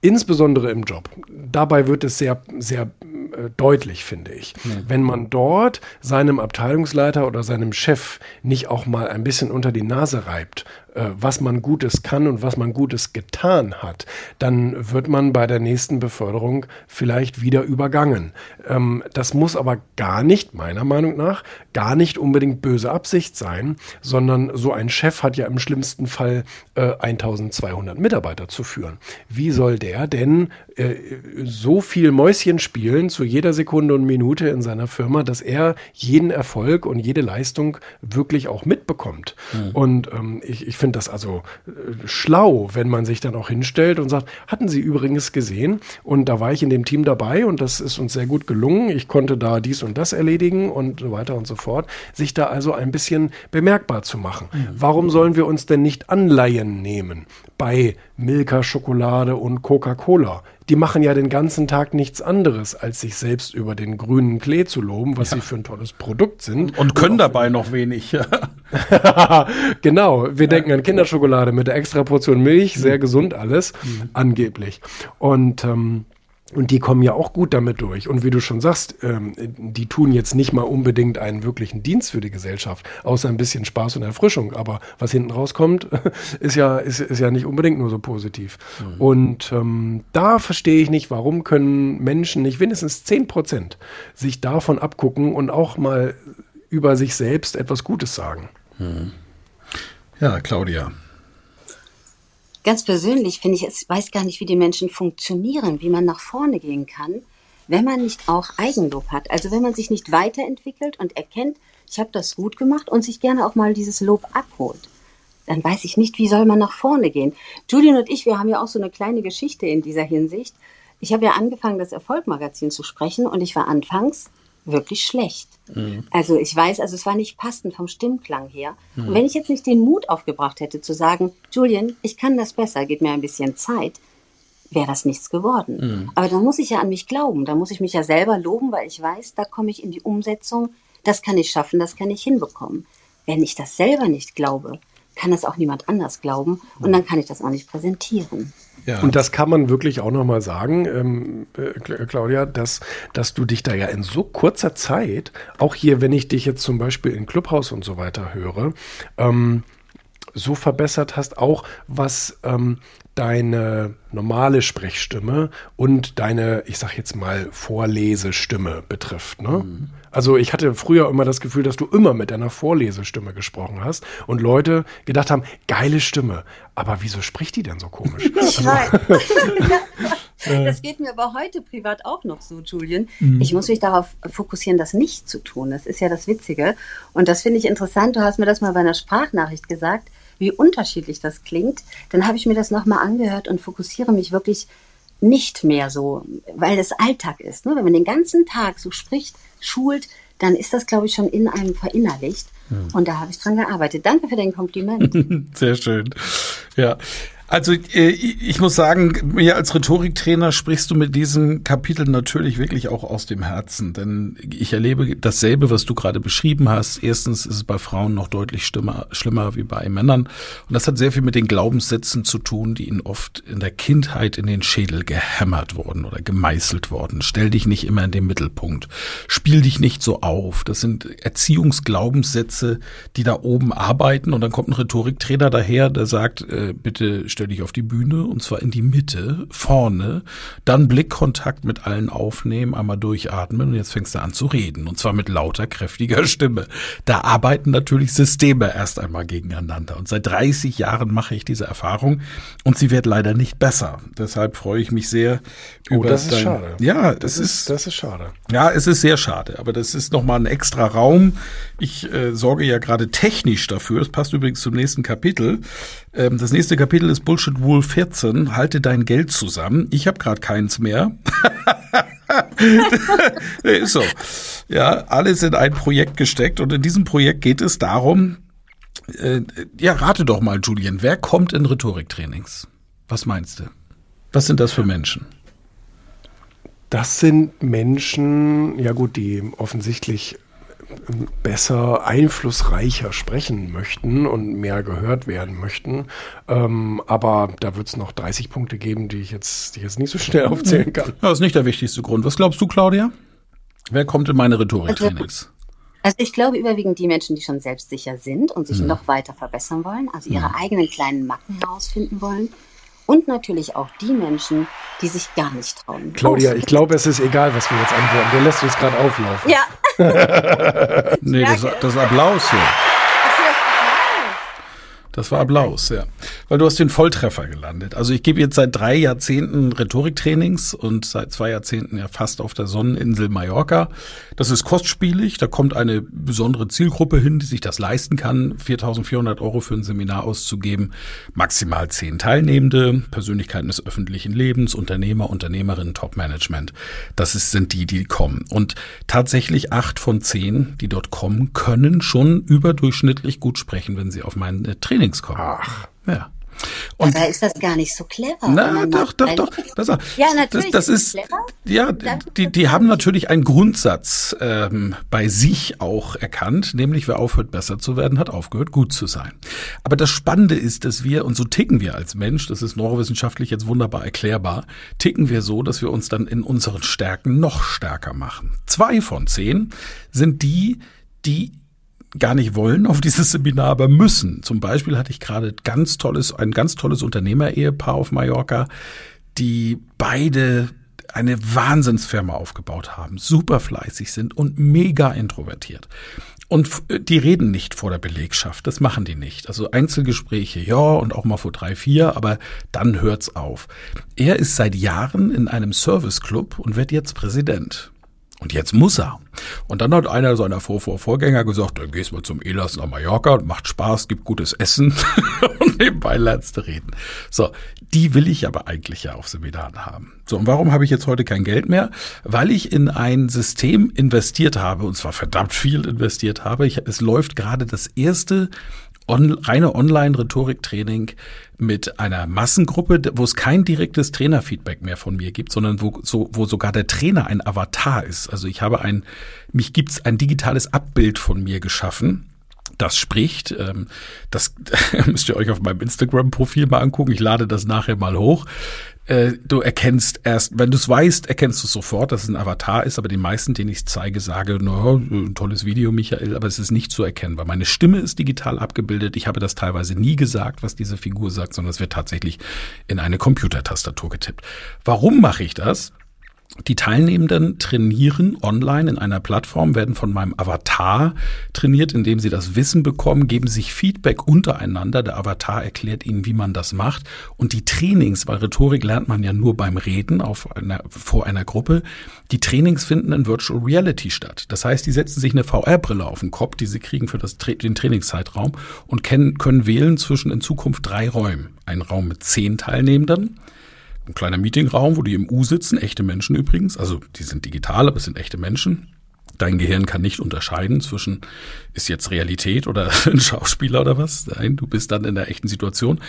Insbesondere im Job. Dabei wird es sehr, sehr äh, deutlich, finde ich. Mhm. Wenn man dort seinem Abteilungsleiter oder seinem Chef nicht auch mal ein bisschen unter die Nase reibt, was man Gutes kann und was man Gutes getan hat, dann wird man bei der nächsten Beförderung vielleicht wieder übergangen. Ähm, das muss aber gar nicht, meiner Meinung nach, gar nicht unbedingt böse Absicht sein, sondern so ein Chef hat ja im schlimmsten Fall äh, 1200 Mitarbeiter zu führen. Wie soll der denn äh, so viel Mäuschen spielen zu jeder Sekunde und Minute in seiner Firma, dass er jeden Erfolg und jede Leistung wirklich auch mitbekommt? Mhm. Und ähm, ich, ich finde das also äh, schlau, wenn man sich dann auch hinstellt und sagt, hatten Sie übrigens gesehen und da war ich in dem Team dabei und das ist uns sehr gut gelungen. Ich konnte da dies und das erledigen und so weiter und so fort. Sich da also ein bisschen bemerkbar zu machen. Mhm. Warum sollen wir uns denn nicht Anleihen nehmen bei Milka Schokolade und Coca-Cola? die machen ja den ganzen Tag nichts anderes, als sich selbst über den grünen Klee zu loben, was ja. sie für ein tolles Produkt sind. Und können und dabei noch wenig. genau, wir denken an Kinderschokolade mit der extra Portion Milch, sehr mhm. gesund alles, mhm. angeblich. Und ähm, und die kommen ja auch gut damit durch. Und wie du schon sagst, ähm, die tun jetzt nicht mal unbedingt einen wirklichen Dienst für die Gesellschaft, außer ein bisschen Spaß und Erfrischung. Aber was hinten rauskommt, ist ja, ist, ist ja nicht unbedingt nur so positiv. Mhm. Und ähm, da verstehe ich nicht, warum können Menschen nicht wenigstens zehn Prozent sich davon abgucken und auch mal über sich selbst etwas Gutes sagen. Mhm. Ja, Claudia, Ganz persönlich finde ich, ich weiß gar nicht, wie die Menschen funktionieren, wie man nach vorne gehen kann, wenn man nicht auch Eigenlob hat. Also wenn man sich nicht weiterentwickelt und erkennt, ich habe das gut gemacht und sich gerne auch mal dieses Lob abholt. Dann weiß ich nicht, wie soll man nach vorne gehen. Julian und ich, wir haben ja auch so eine kleine Geschichte in dieser Hinsicht. Ich habe ja angefangen, das Erfolgmagazin zu sprechen und ich war anfangs wirklich schlecht. Mhm. Also ich weiß, also es war nicht passend vom Stimmklang her. Mhm. Und wenn ich jetzt nicht den Mut aufgebracht hätte zu sagen, Julian, ich kann das besser, gib mir ein bisschen Zeit, wäre das nichts geworden. Mhm. Aber dann muss ich ja an mich glauben, da muss ich mich ja selber loben, weil ich weiß, da komme ich in die Umsetzung, das kann ich schaffen, das kann ich hinbekommen. Wenn ich das selber nicht glaube, kann das auch niemand anders glauben und mhm. dann kann ich das auch nicht präsentieren. Ja. Und das kann man wirklich auch nochmal sagen, ähm, äh, Claudia, dass, dass du dich da ja in so kurzer Zeit, auch hier, wenn ich dich jetzt zum Beispiel in Clubhaus und so weiter höre, ähm, so verbessert hast, auch was ähm, deine normale Sprechstimme und deine, ich sag jetzt mal, Vorlesestimme betrifft. Ne? Mhm. Also ich hatte früher immer das Gefühl, dass du immer mit deiner Vorlesestimme gesprochen hast und Leute gedacht haben, geile Stimme. Aber wieso spricht die denn so komisch? Ich das geht mir aber heute privat auch noch so, Julian. Mhm. Ich muss mich darauf fokussieren, das nicht zu tun. Das ist ja das Witzige. Und das finde ich interessant. Du hast mir das mal bei einer Sprachnachricht gesagt wie unterschiedlich das klingt, dann habe ich mir das nochmal angehört und fokussiere mich wirklich nicht mehr so, weil es Alltag ist. Ne? Wenn man den ganzen Tag so spricht, schult, dann ist das, glaube ich, schon in einem verinnerlicht. Hm. Und da habe ich dran gearbeitet. Danke für dein Kompliment. Sehr schön. Ja. Also äh, ich muss sagen, mir als Rhetoriktrainer sprichst du mit diesem Kapitel natürlich wirklich auch aus dem Herzen, denn ich erlebe dasselbe, was du gerade beschrieben hast. Erstens ist es bei Frauen noch deutlich schlimmer, schlimmer wie bei Männern und das hat sehr viel mit den Glaubenssätzen zu tun, die ihnen oft in der Kindheit in den Schädel gehämmert wurden oder gemeißelt worden. Stell dich nicht immer in den Mittelpunkt, spiel dich nicht so auf. Das sind Erziehungsglaubenssätze, die da oben arbeiten und dann kommt ein Rhetoriktrainer daher, der sagt, äh, bitte stell dich auf die Bühne und zwar in die Mitte, vorne, dann Blickkontakt mit allen aufnehmen, einmal durchatmen und jetzt fängst du an zu reden und zwar mit lauter, kräftiger Stimme. Da arbeiten natürlich Systeme erst einmal gegeneinander und seit 30 Jahren mache ich diese Erfahrung und sie wird leider nicht besser. Deshalb freue ich mich sehr oh, über das ist dein, schade. Ja, das, das ist, ist, das ist schade. Ja, es ist sehr schade, aber das ist nochmal ein extra Raum. Ich äh, sorge ja gerade technisch dafür. Das passt übrigens zum nächsten Kapitel. Ähm, das nächste Kapitel ist Bullshit Wool 14, halte dein Geld zusammen. Ich habe gerade keins mehr. ist so. Ja, alles in ein Projekt gesteckt und in diesem Projekt geht es darum, äh, ja, rate doch mal, Julian, wer kommt in Rhetoriktrainings? Was meinst du? Was sind das für Menschen? Das sind Menschen, ja gut, die offensichtlich besser, einflussreicher sprechen möchten und mehr gehört werden möchten. Ähm, aber da wird es noch 30 Punkte geben, die ich jetzt, die ich jetzt nicht so schnell aufzählen kann. Das ist nicht der wichtigste Grund. Was glaubst du, Claudia? Wer kommt in meine Rhetoriktrainings? Also ich glaube überwiegend die Menschen, die schon selbstsicher sind und sich hm. noch weiter verbessern wollen, also ihre hm. eigenen kleinen Macken herausfinden wollen und natürlich auch die Menschen, die sich gar nicht trauen. Claudia, ich glaube, es ist egal, was wir jetzt antworten. Der lässt uns gerade auflaufen. Ja. nee, das, das Applaus hier. Das war Applaus, ja. Weil du hast den Volltreffer gelandet. Also ich gebe jetzt seit drei Jahrzehnten Rhetoriktrainings und seit zwei Jahrzehnten ja fast auf der Sonneninsel Mallorca. Das ist kostspielig. Da kommt eine besondere Zielgruppe hin, die sich das leisten kann, 4.400 Euro für ein Seminar auszugeben. Maximal zehn Teilnehmende, Persönlichkeiten des öffentlichen Lebens, Unternehmer, Unternehmerinnen, Top-Management. Das ist, sind die, die kommen. Und tatsächlich acht von zehn, die dort kommen, können schon überdurchschnittlich gut sprechen, wenn sie auf meine Trainings kommen. Ach. Ja. Und Dabei ist das gar nicht so clever. Na, doch, doch, doch. Das, ja, natürlich. Das, das ist, clever. ja, die, die haben natürlich einen Grundsatz ähm, bei sich auch erkannt, nämlich wer aufhört besser zu werden, hat aufgehört gut zu sein. Aber das Spannende ist, dass wir, und so ticken wir als Mensch, das ist neurowissenschaftlich jetzt wunderbar erklärbar, ticken wir so, dass wir uns dann in unseren Stärken noch stärker machen. Zwei von zehn sind die, die gar nicht wollen auf dieses Seminar, aber müssen. Zum Beispiel hatte ich gerade ganz tolles, ein ganz tolles Unternehmer-Ehepaar auf Mallorca, die beide eine Wahnsinnsfirma aufgebaut haben, super fleißig sind und mega introvertiert. Und die reden nicht vor der Belegschaft, das machen die nicht. Also Einzelgespräche, ja, und auch mal vor drei, vier, aber dann hört's auf. Er ist seit Jahren in einem Serviceclub und wird jetzt Präsident. Und jetzt muss er. Und dann hat einer seiner Vor -Vor Vorgänger gesagt, dann gehst mal zum Elas nach Mallorca, macht Spaß, gibt gutes Essen und nebenbei lernst du reden. So, die will ich aber eigentlich ja auf Seminaren haben. So, und warum habe ich jetzt heute kein Geld mehr? Weil ich in ein System investiert habe, und zwar verdammt viel investiert habe. Ich, es läuft gerade das erste on, reine Online-Rhetoriktraining mit einer Massengruppe, wo es kein direktes Trainerfeedback mehr von mir gibt, sondern wo, so, wo sogar der Trainer ein Avatar ist. Also ich habe ein, mich gibt's ein digitales Abbild von mir geschaffen das spricht. Ähm, das müsst ihr euch auf meinem Instagram-Profil mal angucken. Ich lade das nachher mal hoch. Äh, du erkennst erst, wenn du es weißt, erkennst du sofort, dass es ein Avatar ist, aber die meisten, denen ich zeige, sage, no, ein tolles Video, Michael, aber es ist nicht zu erkennen, weil meine Stimme ist digital abgebildet. Ich habe das teilweise nie gesagt, was diese Figur sagt, sondern es wird tatsächlich in eine Computertastatur getippt. Warum mache ich das? Die Teilnehmenden trainieren online in einer Plattform, werden von meinem Avatar trainiert, indem sie das Wissen bekommen, geben sich Feedback untereinander. Der Avatar erklärt ihnen, wie man das macht. Und die Trainings, weil Rhetorik lernt man ja nur beim Reden auf einer, vor einer Gruppe, die Trainings finden in Virtual Reality statt. Das heißt, die setzen sich eine VR-Brille auf den Kopf, die sie kriegen für das, den Trainingszeitraum und können, können wählen zwischen in Zukunft drei Räumen. Ein Raum mit zehn Teilnehmenden, ein kleiner Meetingraum, wo die im U sitzen, echte Menschen übrigens, also die sind digital, aber es sind echte Menschen. Dein Gehirn kann nicht unterscheiden zwischen, ist jetzt Realität oder ein Schauspieler oder was? Nein, du bist dann in der echten Situation.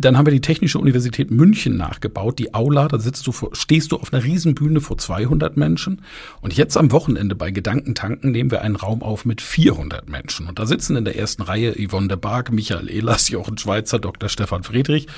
Dann haben wir die Technische Universität München nachgebaut, die Aula, da sitzt du vor, stehst du auf einer Riesenbühne vor 200 Menschen. Und jetzt am Wochenende bei Gedankentanken nehmen wir einen Raum auf mit 400 Menschen. Und da sitzen in der ersten Reihe Yvonne de Barg, Michael Ehlers, Jochen Schweizer, Dr. Stefan Friedrich.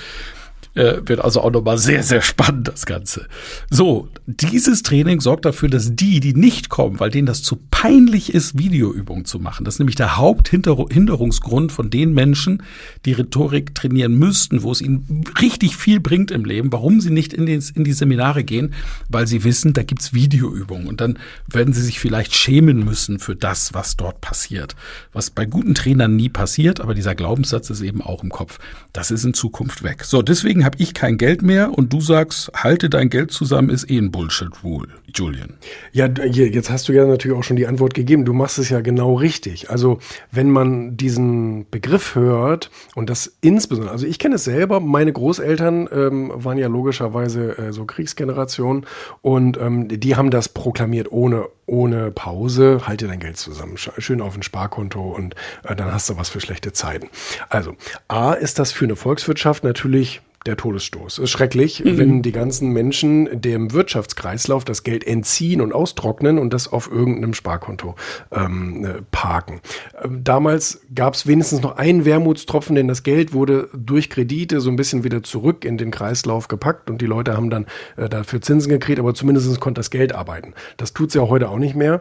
Äh, wird also auch nochmal sehr, sehr spannend, das Ganze. So, dieses Training sorgt dafür, dass die, die nicht kommen, weil denen das zu peinlich ist, Videoübungen zu machen, das ist nämlich der Haupthinderungsgrund von den Menschen, die Rhetorik trainieren müssten, wo es ihnen richtig viel bringt im Leben, warum sie nicht in die, in die Seminare gehen, weil sie wissen, da gibt's Videoübungen und dann werden sie sich vielleicht schämen müssen für das, was dort passiert. Was bei guten Trainern nie passiert, aber dieser Glaubenssatz ist eben auch im Kopf. Das ist in Zukunft weg. So, deswegen deswegen habe ich kein Geld mehr und du sagst, halte dein Geld zusammen, ist eh ein Bullshit-Rule. Julian. Ja, jetzt hast du ja natürlich auch schon die Antwort gegeben. Du machst es ja genau richtig. Also, wenn man diesen Begriff hört und das insbesondere, also ich kenne es selber, meine Großeltern ähm, waren ja logischerweise äh, so Kriegsgeneration und ähm, die haben das proklamiert ohne, ohne Pause. Halte dein Geld zusammen, schön auf ein Sparkonto und äh, dann hast du was für schlechte Zeiten. Also, A ist das für eine Volkswirtschaft natürlich der Todesstoß. Es ist schrecklich, mhm. wenn die ganzen Menschen dem Wirtschaftskreislauf das Geld entziehen und austrocknen und das auf irgendeinem Sparkonto ähm, äh, parken. Ähm, damals gab es wenigstens noch einen Wermutstropfen, denn das Geld wurde durch Kredite so ein bisschen wieder zurück in den Kreislauf gepackt und die Leute haben dann äh, dafür Zinsen gekriegt, aber zumindest konnte das Geld arbeiten. Das tut es ja heute auch nicht mehr,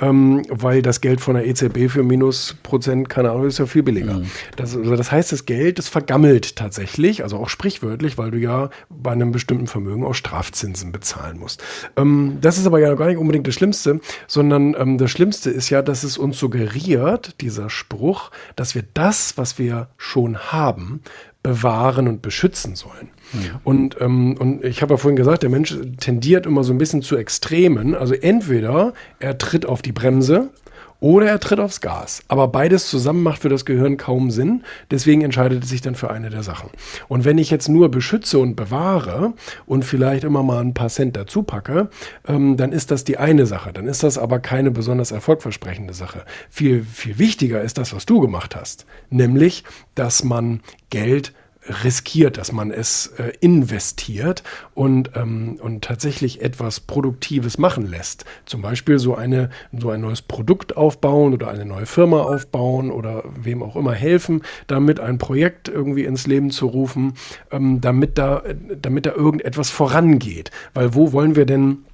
ähm, weil das Geld von der EZB für Minusprozent, keine Ahnung, ist ja viel billiger. Mhm. Das, also das heißt, das Geld, das vergammelt tatsächlich, also auch sprich sprichwörtlich, weil du ja bei einem bestimmten Vermögen auch Strafzinsen bezahlen musst. Ähm, das ist aber ja gar nicht unbedingt das Schlimmste, sondern ähm, das Schlimmste ist ja, dass es uns suggeriert, dieser Spruch, dass wir das, was wir schon haben, bewahren und beschützen sollen. Ja. Und, ähm, und ich habe ja vorhin gesagt, der Mensch tendiert immer so ein bisschen zu Extremen. Also entweder er tritt auf die Bremse oder er tritt aufs Gas. Aber beides zusammen macht für das Gehirn kaum Sinn. Deswegen entscheidet es sich dann für eine der Sachen. Und wenn ich jetzt nur beschütze und bewahre und vielleicht immer mal ein paar Cent dazu packe, ähm, dann ist das die eine Sache. Dann ist das aber keine besonders erfolgversprechende Sache. Viel, viel wichtiger ist das, was du gemacht hast. Nämlich, dass man Geld riskiert, dass man es äh, investiert und, ähm, und tatsächlich etwas Produktives machen lässt. Zum Beispiel so, eine, so ein neues Produkt aufbauen oder eine neue Firma aufbauen oder wem auch immer helfen, damit ein Projekt irgendwie ins Leben zu rufen, ähm, damit, da, damit da irgendetwas vorangeht. Weil wo wollen wir denn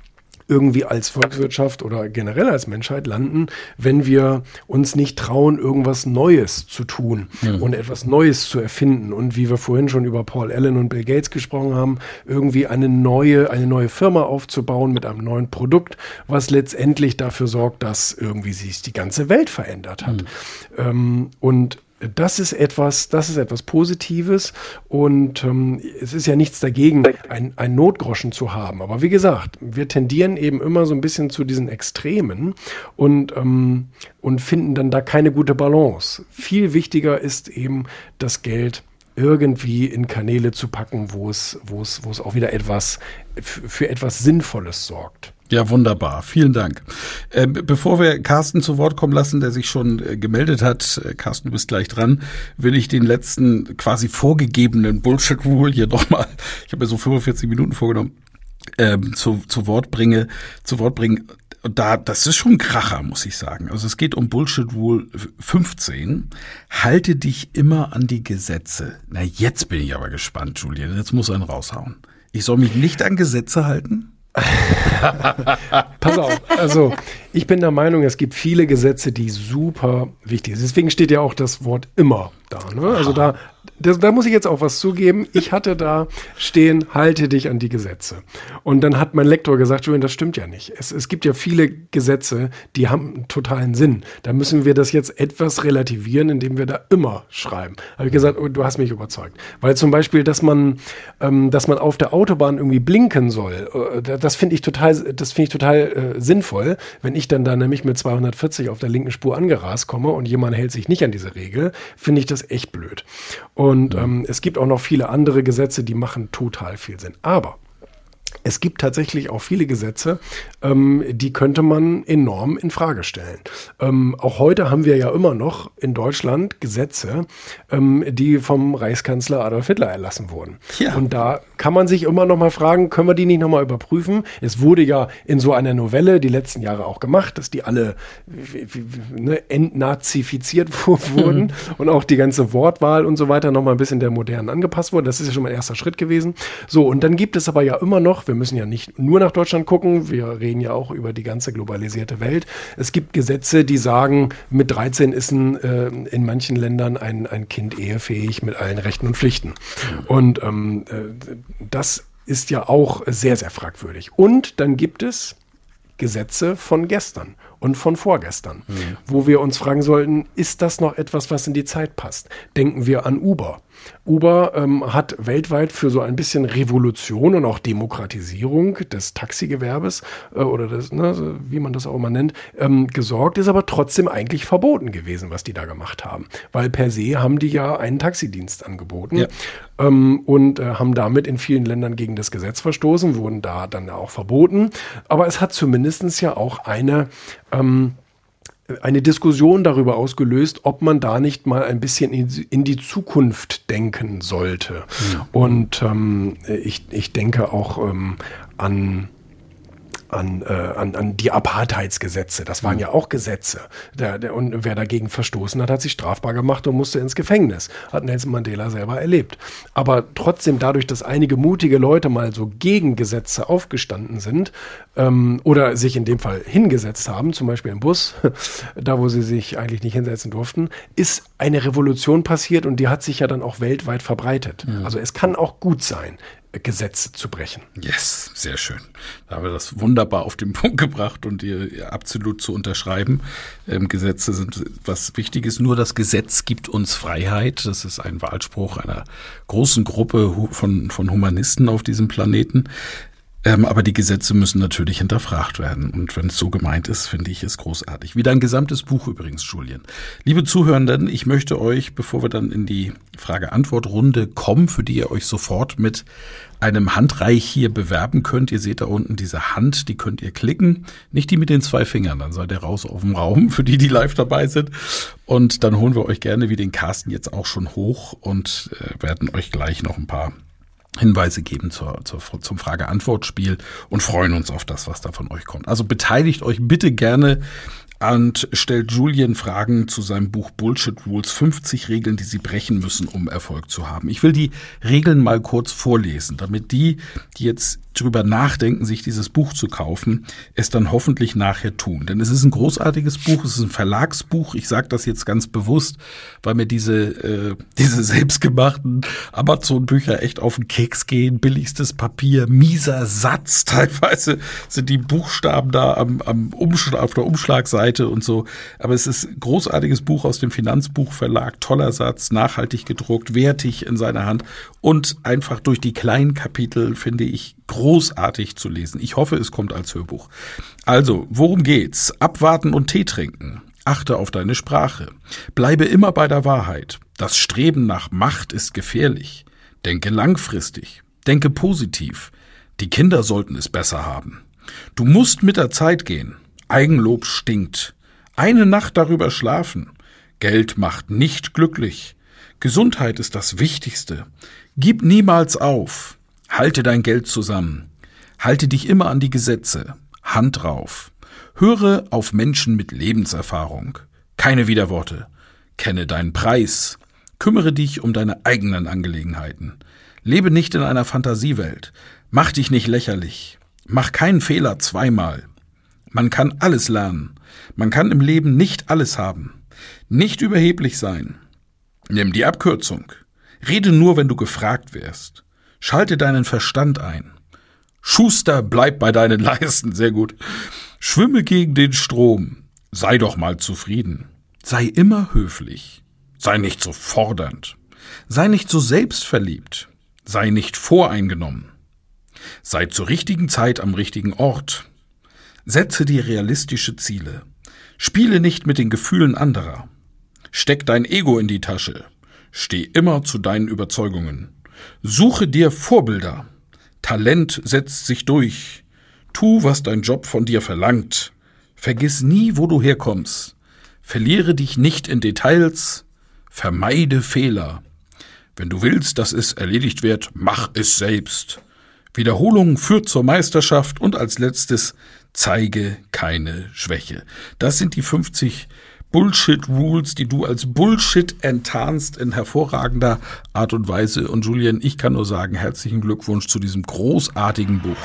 irgendwie als Volkswirtschaft oder generell als Menschheit landen, wenn wir uns nicht trauen, irgendwas Neues zu tun mhm. und etwas Neues zu erfinden. Und wie wir vorhin schon über Paul Allen und Bill Gates gesprochen haben, irgendwie eine neue, eine neue Firma aufzubauen mit einem neuen Produkt, was letztendlich dafür sorgt, dass irgendwie sich die ganze Welt verändert hat. Mhm. Ähm, und das ist etwas, das ist etwas Positives und ähm, es ist ja nichts dagegen, ein, ein Notgroschen zu haben. Aber wie gesagt, wir tendieren eben immer so ein bisschen zu diesen Extremen und, ähm, und finden dann da keine gute Balance. Viel wichtiger ist eben das Geld irgendwie in Kanäle zu packen, wo es, wo es, wo es auch wieder etwas für etwas Sinnvolles sorgt. Ja, wunderbar. Vielen Dank. Äh, bevor wir Carsten zu Wort kommen lassen, der sich schon äh, gemeldet hat, äh, Carsten, du bist gleich dran, will ich den letzten quasi vorgegebenen Bullshit-Rule hier nochmal, ich habe mir so 45 Minuten vorgenommen, ähm, zu, zu Wort bringe, zu Wort bringen. Da, das ist schon ein Kracher, muss ich sagen. Also es geht um Bullshit Rule 15. Halte dich immer an die Gesetze. Na, jetzt bin ich aber gespannt, Julian. Jetzt muss ein raushauen. Ich soll mich nicht an Gesetze halten? Pass auf, also ich bin der Meinung, es gibt viele Gesetze, die super wichtig sind. Deswegen steht ja auch das Wort immer da. Ne? Also da, das, da muss ich jetzt auch was zugeben. Ich hatte da stehen, halte dich an die Gesetze. Und dann hat mein Lektor gesagt, Julian, das stimmt ja nicht. Es, es gibt ja viele Gesetze, die haben einen totalen Sinn. Da müssen wir das jetzt etwas relativieren, indem wir da immer schreiben. Habe ich gesagt, oh, du hast mich überzeugt. Weil zum Beispiel, dass man, ähm, dass man auf der Autobahn irgendwie blinken soll, äh, das finde ich total, das finde ich total äh, sinnvoll. Wenn ich dann da nämlich mit 240 auf der linken Spur angerast komme und jemand hält sich nicht an diese Regel, finde ich das echt blöd. Und ähm, es gibt auch noch viele andere Gesetze, die machen total viel Sinn. Aber es gibt tatsächlich auch viele Gesetze, ähm, die könnte man enorm in Frage stellen. Ähm, auch heute haben wir ja immer noch in Deutschland Gesetze, ähm, die vom Reichskanzler Adolf Hitler erlassen wurden. Ja. Und da kann man sich immer noch mal fragen, können wir die nicht noch mal überprüfen? Es wurde ja in so einer Novelle die letzten Jahre auch gemacht, dass die alle ne, entnazifiziert wurden mhm. und auch die ganze Wortwahl und so weiter noch mal ein bisschen der modernen angepasst wurde. Das ist ja schon mal ein erster Schritt gewesen. So, und dann gibt es aber ja immer noch, wir müssen ja nicht nur nach Deutschland gucken, wir reden ja auch über die ganze globalisierte Welt. Es gibt Gesetze, die sagen, mit 13 ist ein, äh, in manchen Ländern ein, ein Kind ehefähig mit allen Rechten und Pflichten. Und ähm, äh, das ist ja auch sehr, sehr fragwürdig. Und dann gibt es Gesetze von gestern und von vorgestern, mhm. wo wir uns fragen sollten, ist das noch etwas, was in die Zeit passt? Denken wir an Uber. Uber ähm, hat weltweit für so ein bisschen Revolution und auch Demokratisierung des Taxigewerbes äh, oder des, ne, wie man das auch immer nennt, ähm, gesorgt, ist aber trotzdem eigentlich verboten gewesen, was die da gemacht haben. Weil per se haben die ja einen Taxidienst angeboten ja. ähm, und äh, haben damit in vielen Ländern gegen das Gesetz verstoßen, wurden da dann auch verboten. Aber es hat zumindest ja auch eine ähm, eine Diskussion darüber ausgelöst, ob man da nicht mal ein bisschen in, die Zukunft denken sollte. Mhm. Und ähm, ich, ich denke auch ähm, an an, äh, an, an die Apartheidsgesetze. Das waren mhm. ja auch Gesetze. Der, der, und wer dagegen verstoßen hat, hat sich strafbar gemacht und musste ins Gefängnis. Hat Nelson Mandela selber erlebt. Aber trotzdem, dadurch, dass einige mutige Leute mal so gegen Gesetze aufgestanden sind ähm, oder sich in dem Fall hingesetzt haben, zum Beispiel im Bus, da wo sie sich eigentlich nicht hinsetzen durften, ist eine Revolution passiert und die hat sich ja dann auch weltweit verbreitet. Mhm. Also es kann auch gut sein, Gesetze zu brechen. Yes, sehr schön. Da haben wir das wunderbar auf den Punkt gebracht und ihr absolut zu unterschreiben. Ähm, Gesetze sind was Wichtiges. Nur das Gesetz gibt uns Freiheit. Das ist ein Wahlspruch einer großen Gruppe von, von Humanisten auf diesem Planeten. Ähm, aber die Gesetze müssen natürlich hinterfragt werden. Und wenn es so gemeint ist, finde ich es großartig. Wie dein gesamtes Buch übrigens, Julien. Liebe Zuhörenden, ich möchte euch, bevor wir dann in die Frage-Antwort-Runde kommen, für die ihr euch sofort mit einem Handreich hier bewerben könnt. Ihr seht da unten diese Hand, die könnt ihr klicken. Nicht die mit den zwei Fingern, dann seid ihr raus auf dem Raum, für die, die live dabei sind. Und dann holen wir euch gerne wie den Carsten jetzt auch schon hoch und äh, werden euch gleich noch ein paar Hinweise geben zur, zur, zum Frage-Antwort-Spiel und freuen uns auf das, was da von euch kommt. Also beteiligt euch bitte gerne und stellt Julian Fragen zu seinem Buch Bullshit Rules 50 Regeln, die Sie brechen müssen, um Erfolg zu haben. Ich will die Regeln mal kurz vorlesen, damit die, die jetzt drüber nachdenken, sich dieses Buch zu kaufen, es dann hoffentlich nachher tun. Denn es ist ein großartiges Buch, es ist ein Verlagsbuch. Ich sage das jetzt ganz bewusst, weil mir diese, äh, diese selbstgemachten Amazon-Bücher echt auf den Keks gehen. Billigstes Papier, mieser Satz. Teilweise sind die Buchstaben da am, am Umschlag, auf der Umschlagseite und so. Aber es ist großartiges Buch aus dem Finanzbuchverlag. Toller Satz, nachhaltig gedruckt, wertig in seiner Hand und einfach durch die kleinen Kapitel finde ich großartig zu lesen. Ich hoffe, es kommt als Hörbuch. Also, worum geht's? Abwarten und Tee trinken. Achte auf deine Sprache. Bleibe immer bei der Wahrheit. Das Streben nach Macht ist gefährlich. Denke langfristig. Denke positiv. Die Kinder sollten es besser haben. Du musst mit der Zeit gehen. Eigenlob stinkt. Eine Nacht darüber schlafen. Geld macht nicht glücklich. Gesundheit ist das Wichtigste. Gib niemals auf. Halte dein Geld zusammen. Halte dich immer an die Gesetze. Hand drauf. Höre auf Menschen mit Lebenserfahrung. Keine Widerworte. Kenne deinen Preis. Kümmere dich um deine eigenen Angelegenheiten. Lebe nicht in einer Fantasiewelt. Mach dich nicht lächerlich. Mach keinen Fehler zweimal. Man kann alles lernen. Man kann im Leben nicht alles haben. Nicht überheblich sein. Nimm die Abkürzung. Rede nur, wenn du gefragt wirst. Schalte deinen Verstand ein. Schuster, bleib bei deinen Leisten. Sehr gut. Schwimme gegen den Strom. Sei doch mal zufrieden. Sei immer höflich. Sei nicht so fordernd. Sei nicht so selbstverliebt. Sei nicht voreingenommen. Sei zur richtigen Zeit am richtigen Ort. Setze dir realistische Ziele. Spiele nicht mit den Gefühlen anderer. Steck dein Ego in die Tasche. Steh immer zu deinen Überzeugungen. Suche dir Vorbilder. Talent setzt sich durch. Tu, was dein Job von dir verlangt. Vergiss nie, wo du herkommst. Verliere dich nicht in Details. Vermeide Fehler. Wenn du willst, dass es erledigt wird, mach es selbst. Wiederholung führt zur Meisterschaft und als letztes zeige keine Schwäche. Das sind die 50 Bullshit-Rules, die du als Bullshit enttarnst in hervorragender Art und Weise. Und Julian, ich kann nur sagen, herzlichen Glückwunsch zu diesem großartigen Buch.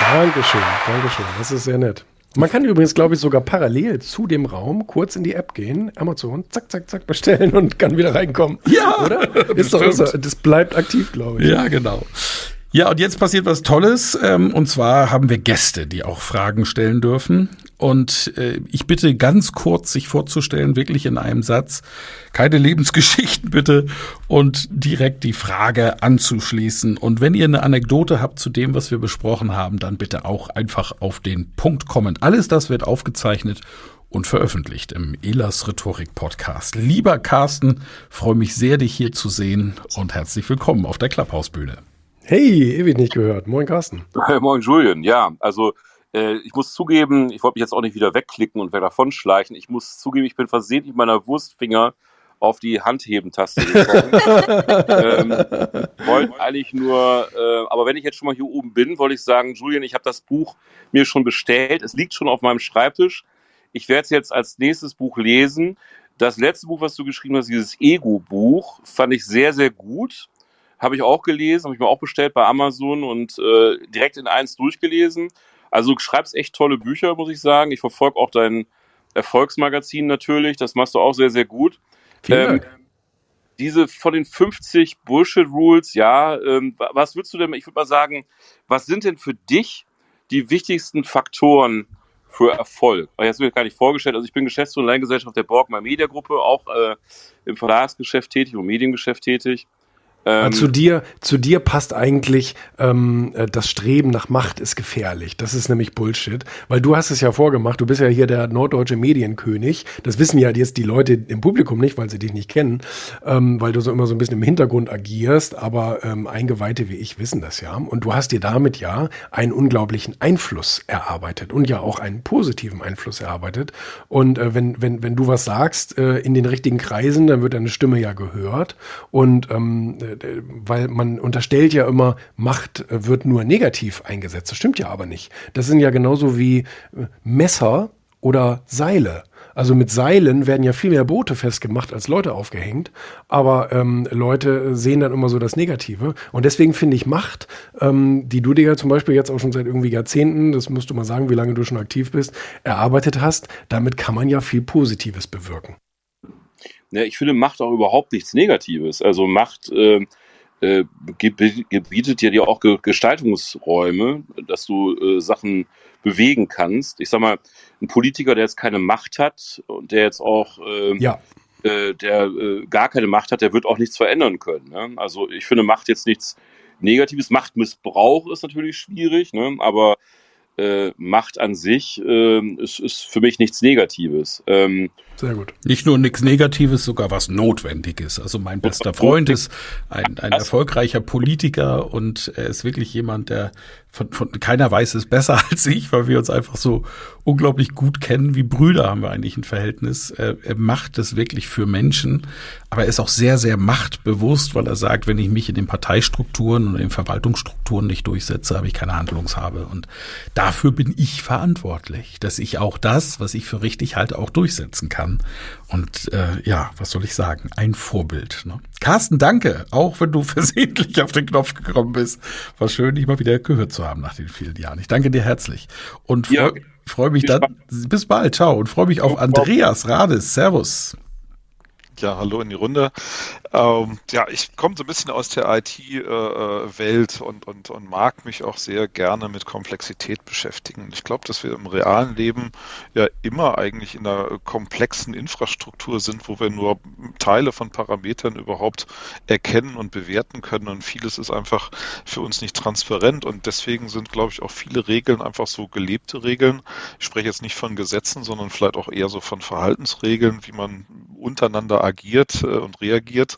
Dankeschön, Dankeschön. Das ist sehr nett. Man kann übrigens, glaube ich, sogar parallel zu dem Raum kurz in die App gehen, Amazon, zack, zack, zack, bestellen und kann wieder reinkommen. Ja, oder? Ist doch, das bleibt aktiv, glaube ich. Ja, genau. Ja, und jetzt passiert was Tolles. Ähm, und zwar haben wir Gäste, die auch Fragen stellen dürfen. Und äh, ich bitte ganz kurz, sich vorzustellen, wirklich in einem Satz. Keine Lebensgeschichten bitte. Und direkt die Frage anzuschließen. Und wenn ihr eine Anekdote habt zu dem, was wir besprochen haben, dann bitte auch einfach auf den Punkt kommen. Alles das wird aufgezeichnet und veröffentlicht im Elas Rhetorik Podcast. Lieber Carsten, freue mich sehr, dich hier zu sehen und herzlich willkommen auf der Klapphausbühne. Hey, ewig nicht gehört. Moin Carsten. Moin Julian. Ja, also äh, ich muss zugeben, ich wollte mich jetzt auch nicht wieder wegklicken und davon schleichen. Ich muss zugeben, ich bin versehentlich meiner Wurstfinger auf die Handheben-Taste gekommen. ähm, wollte eigentlich nur, äh, aber wenn ich jetzt schon mal hier oben bin, wollte ich sagen, Julian, ich habe das Buch mir schon bestellt. Es liegt schon auf meinem Schreibtisch. Ich werde es jetzt als nächstes Buch lesen. Das letzte Buch, was du geschrieben hast, dieses Ego-Buch, fand ich sehr, sehr gut. Habe ich auch gelesen, habe ich mir auch bestellt bei Amazon und äh, direkt in eins durchgelesen. Also du schreibst echt tolle Bücher, muss ich sagen. Ich verfolge auch dein Erfolgsmagazin natürlich. Das machst du auch sehr, sehr gut. Vielen Dank. Ähm, diese von den 50 Bullshit Rules, ja, ähm, was würdest du denn, ich würde mal sagen, was sind denn für dich die wichtigsten Faktoren für Erfolg? Ich habe mir gar nicht vorgestellt, also ich bin Geschäftsführer und Leingesellschaft der Borgmeier Media Gruppe, auch äh, im Verlagsgeschäft tätig und Mediengeschäft tätig. Ähm, zu dir, zu dir passt eigentlich ähm, äh, das Streben nach Macht ist gefährlich. Das ist nämlich Bullshit, weil du hast es ja vorgemacht. Du bist ja hier der norddeutsche Medienkönig. Das wissen ja jetzt die Leute im Publikum nicht, weil sie dich nicht kennen, ähm, weil du so immer so ein bisschen im Hintergrund agierst. Aber ähm, Eingeweihte wie ich wissen das ja. Und du hast dir damit ja einen unglaublichen Einfluss erarbeitet und ja auch einen positiven Einfluss erarbeitet. Und äh, wenn wenn wenn du was sagst äh, in den richtigen Kreisen, dann wird deine Stimme ja gehört und ähm, weil man unterstellt ja immer, Macht wird nur negativ eingesetzt. Das stimmt ja aber nicht. Das sind ja genauso wie äh, Messer oder Seile. Also mit Seilen werden ja viel mehr Boote festgemacht als Leute aufgehängt. Aber ähm, Leute sehen dann immer so das Negative. Und deswegen finde ich Macht, ähm, die du dir ja zum Beispiel jetzt auch schon seit irgendwie Jahrzehnten, das musst du mal sagen, wie lange du schon aktiv bist, erarbeitet hast, damit kann man ja viel Positives bewirken. Ja, ich finde Macht auch überhaupt nichts Negatives. Also Macht äh, äh, gebietet ja dir auch Gestaltungsräume, dass du äh, Sachen bewegen kannst. Ich sag mal, ein Politiker, der jetzt keine Macht hat und der jetzt auch äh, ja. äh, der äh, gar keine Macht hat, der wird auch nichts verändern können. Ne? Also ich finde Macht jetzt nichts Negatives. Machtmissbrauch ist natürlich schwierig, ne? aber äh, Macht an sich äh, ist, ist für mich nichts Negatives. Ähm, Sehr gut. Nicht nur nichts Negatives, sogar was Notwendiges. Also mein bester Freund ist ein, ein erfolgreicher Politiker und er ist wirklich jemand, der von, von keiner weiß es besser als ich, weil wir uns einfach so unglaublich gut kennen. Wie Brüder haben wir eigentlich ein Verhältnis. Er, er macht es wirklich für Menschen, aber er ist auch sehr, sehr machtbewusst, weil er sagt, wenn ich mich in den Parteistrukturen und in den Verwaltungsstrukturen nicht durchsetze, habe ich keine Handlungshabe. Und dafür bin ich verantwortlich, dass ich auch das, was ich für richtig halte, auch durchsetzen kann. Und äh, ja, was soll ich sagen? Ein Vorbild. Ne? Carsten, danke, auch wenn du versehentlich auf den Knopf gekommen bist. War schön, dich mal wieder gehört zu haben nach den vielen Jahren. Ich danke dir herzlich und freue ja, freu mich dann. Bis bald, ciao und freue mich auf Andreas Rades. Servus. Ja, hallo in die Runde. Ähm, ja, ich komme so ein bisschen aus der IT-Welt äh, und, und, und mag mich auch sehr gerne mit Komplexität beschäftigen. Ich glaube, dass wir im realen Leben ja immer eigentlich in einer komplexen Infrastruktur sind, wo wir nur Teile von Parametern überhaupt erkennen und bewerten können. Und vieles ist einfach für uns nicht transparent. Und deswegen sind, glaube ich, auch viele Regeln einfach so gelebte Regeln. Ich spreche jetzt nicht von Gesetzen, sondern vielleicht auch eher so von Verhaltensregeln, wie man untereinander agiert äh, und reagiert.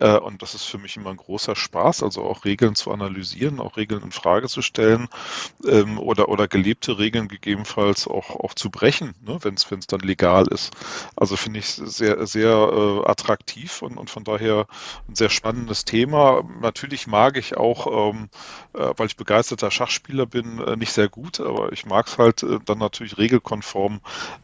Äh, und das ist für mich immer ein großer Spaß, also auch Regeln zu analysieren, auch Regeln in Frage zu stellen ähm, oder, oder gelebte Regeln gegebenenfalls auch, auch zu brechen, ne, wenn es dann legal ist. Also finde ich sehr, sehr äh, attraktiv und, und von daher ein sehr spannendes Thema. Natürlich mag ich auch, ähm, äh, weil ich begeisterter Schachspieler bin, nicht sehr gut, aber ich mag es halt dann natürlich regelkonform,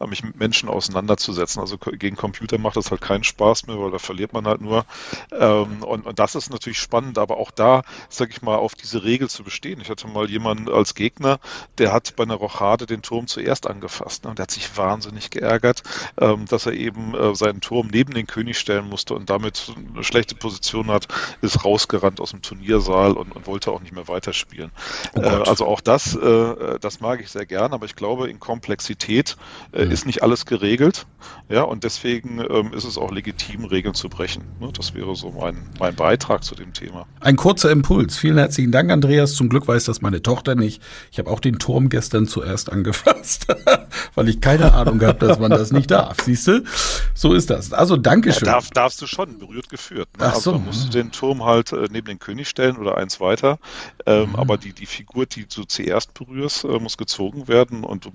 mich mit Menschen auseinanderzusetzen. Also gegen Computer macht das halt keinen Spaß mehr, weil da verliert man halt nur. Ähm, und, und das ist natürlich spannend, aber auch da, sag ich mal, auf diese Regel zu bestehen. Ich hatte mal jemanden als Gegner, der hat bei einer Rochade den Turm zuerst angefasst. Ne? Und der hat sich wahnsinnig geärgert, ähm, dass er eben äh, seinen Turm neben den König stellen musste und damit eine schlechte Position hat, ist rausgerannt aus dem Turniersaal und, und wollte auch nicht mehr weiterspielen. Oh äh, also auch das, äh, das mag ich sehr gern, aber ich glaube, in Komplexität äh, mhm. ist nicht alles geregelt. Ja, und deswegen ähm, ist es auch legitim, Regeln zu brechen. Ne? Das wäre so mein, mein Beitrag zu dem Thema. Ein kurzer Impuls. Vielen herzlichen Dank, Andreas. Zum Glück weiß das meine Tochter nicht. Ich habe auch den Turm gestern zuerst angefasst, weil ich keine Ahnung habe, dass man das nicht darf. Siehst du? So ist das. Also Dankeschön. Ja, darf, darfst du schon, berührt geführt. Ne? Ach so. Also musst du den Turm halt äh, neben den König stellen oder eins weiter. Ähm, mhm. Aber die, die Figur, die du zuerst berührst, äh, muss gezogen werden und du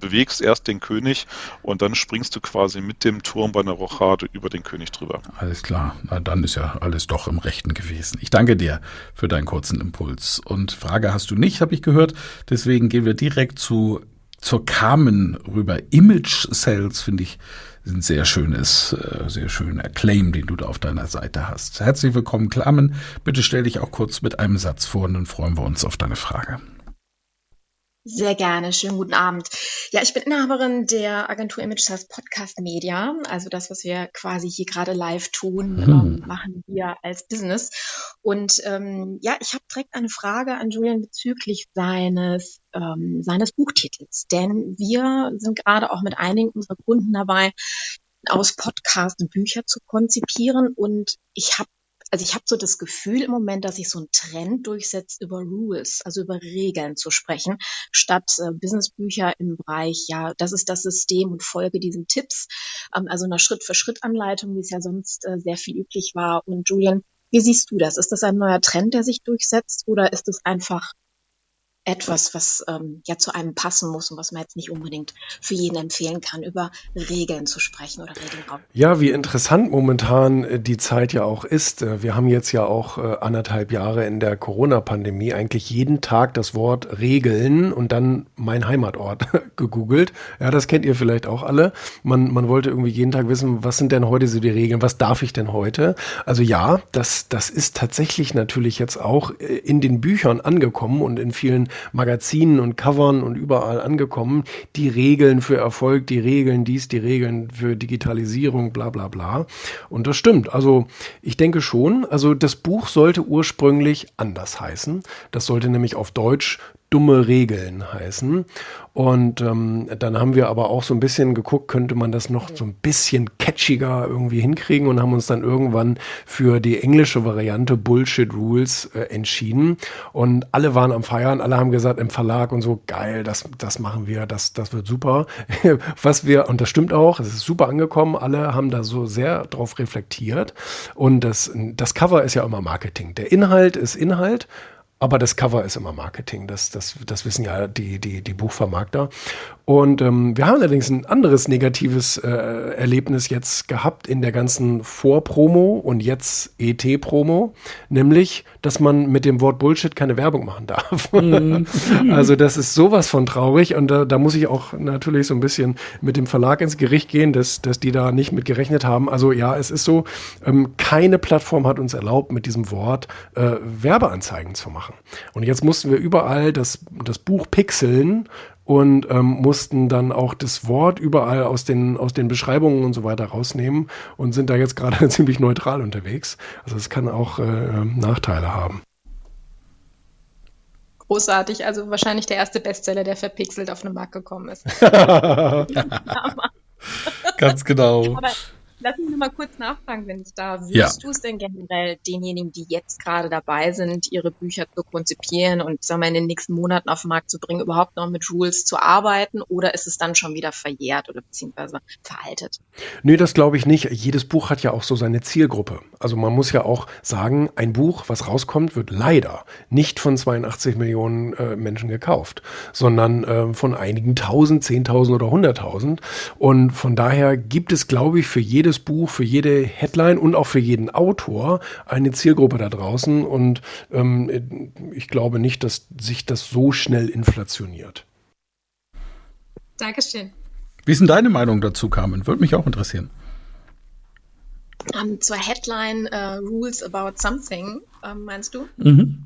bewegst erst den König und dann springst du quasi mit dem Turm bei einer Rochade über den König drüber. Alles klar. Na, dann ist ja alles doch im Rechten gewesen. Ich danke dir für deinen kurzen Impuls. Und Frage hast du nicht, habe ich gehört. Deswegen gehen wir direkt zu zur Carmen rüber. Image Sales finde ich ein sehr schönes, äh, sehr schöner Claim, den du da auf deiner Seite hast. Herzlich willkommen, Carmen. Bitte stell dich auch kurz mit einem Satz vor und dann freuen wir uns auf deine Frage. Sehr gerne. Schönen guten Abend. Ja, ich bin Inhaberin der Agentur Image Sales Podcast Media. Also das, was wir quasi hier gerade live tun, mhm. ähm, machen wir als Business. Und ähm, ja, ich habe direkt eine Frage an Julian bezüglich seines ähm, seines Buchtitels. Denn wir sind gerade auch mit einigen unserer Kunden dabei, aus Podcast Bücher zu konzipieren. Und ich habe also ich habe so das Gefühl im Moment, dass sich so ein Trend durchsetzt, über Rules, also über Regeln zu sprechen, statt äh, Businessbücher im Bereich, ja, das ist das System und folge diesen Tipps, ähm, also einer Schritt-für-Schritt-Anleitung, wie es ja sonst äh, sehr viel üblich war. Und Julian, wie siehst du das? Ist das ein neuer Trend, der sich durchsetzt oder ist es einfach etwas, was ähm, ja zu einem passen muss und was man jetzt nicht unbedingt für jeden empfehlen kann, über Regeln zu sprechen oder Regeln Ja, wie interessant momentan äh, die Zeit ja auch ist. Äh, wir haben jetzt ja auch äh, anderthalb Jahre in der Corona-Pandemie eigentlich jeden Tag das Wort Regeln und dann mein Heimatort gegoogelt. Ja, das kennt ihr vielleicht auch alle. Man, man wollte irgendwie jeden Tag wissen, was sind denn heute so die Regeln? Was darf ich denn heute? Also ja, das, das ist tatsächlich natürlich jetzt auch in den Büchern angekommen und in vielen Magazinen und Covern und überall angekommen. Die Regeln für Erfolg, die Regeln dies, die Regeln für Digitalisierung, bla bla bla. Und das stimmt. Also ich denke schon, also das Buch sollte ursprünglich anders heißen. Das sollte nämlich auf Deutsch dumme Regeln heißen. Und ähm, dann haben wir aber auch so ein bisschen geguckt, könnte man das noch so ein bisschen catchiger irgendwie hinkriegen und haben uns dann irgendwann für die englische Variante Bullshit Rules äh, entschieden. Und alle waren am Feiern, alle haben gesagt im Verlag und so, geil, das, das machen wir, das, das wird super. Was wir, und das stimmt auch, es ist super angekommen, alle haben da so sehr drauf reflektiert. Und das, das Cover ist ja immer Marketing. Der Inhalt ist Inhalt aber das Cover ist immer Marketing. Das, das, das wissen ja die, die, die Buchvermarkter. Und ähm, wir haben allerdings ein anderes negatives äh, Erlebnis jetzt gehabt in der ganzen Vorpromo und jetzt ET-Promo, nämlich, dass man mit dem Wort Bullshit keine Werbung machen darf. Mhm. also das ist sowas von traurig und da, da muss ich auch natürlich so ein bisschen mit dem Verlag ins Gericht gehen, dass, dass die da nicht mit gerechnet haben. Also ja, es ist so, ähm, keine Plattform hat uns erlaubt, mit diesem Wort äh, Werbeanzeigen zu machen. Und jetzt mussten wir überall das, das Buch pixeln und ähm, mussten dann auch das Wort überall aus den, aus den Beschreibungen und so weiter rausnehmen und sind da jetzt gerade ziemlich neutral unterwegs. Also es kann auch äh, Nachteile haben. Großartig, also wahrscheinlich der erste Bestseller, der verpixelt auf den Markt gekommen ist. Ganz genau. Aber lass mich nur mal kurz nachfragen, wenn ich da. Würdest Ja. du es denn generell denjenigen, die jetzt gerade dabei sind, ihre Bücher zu konzipieren und sagen wir in den nächsten Monaten auf den Markt zu bringen, überhaupt noch mit Rules zu arbeiten oder ist es dann schon wieder verjährt oder beziehungsweise veraltet? Nee, das glaube ich nicht. Jedes Buch hat ja auch so seine Zielgruppe. Also man muss ja auch sagen, ein Buch, was rauskommt, wird leider nicht von 82 Millionen äh, Menschen gekauft, sondern äh, von einigen tausend, zehntausend oder hunderttausend. Und von daher gibt es, glaube ich, für jedes Buch, für jede Headline und auch für jeden Autor eine Zielgruppe da draußen. Und ähm, ich glaube nicht, dass sich das so schnell inflationiert. Dankeschön. Wie ist denn deine Meinung dazu, Carmen? Würde mich auch interessieren. Ähm, zur Headline äh, Rules about something, ähm, meinst du? Mhm.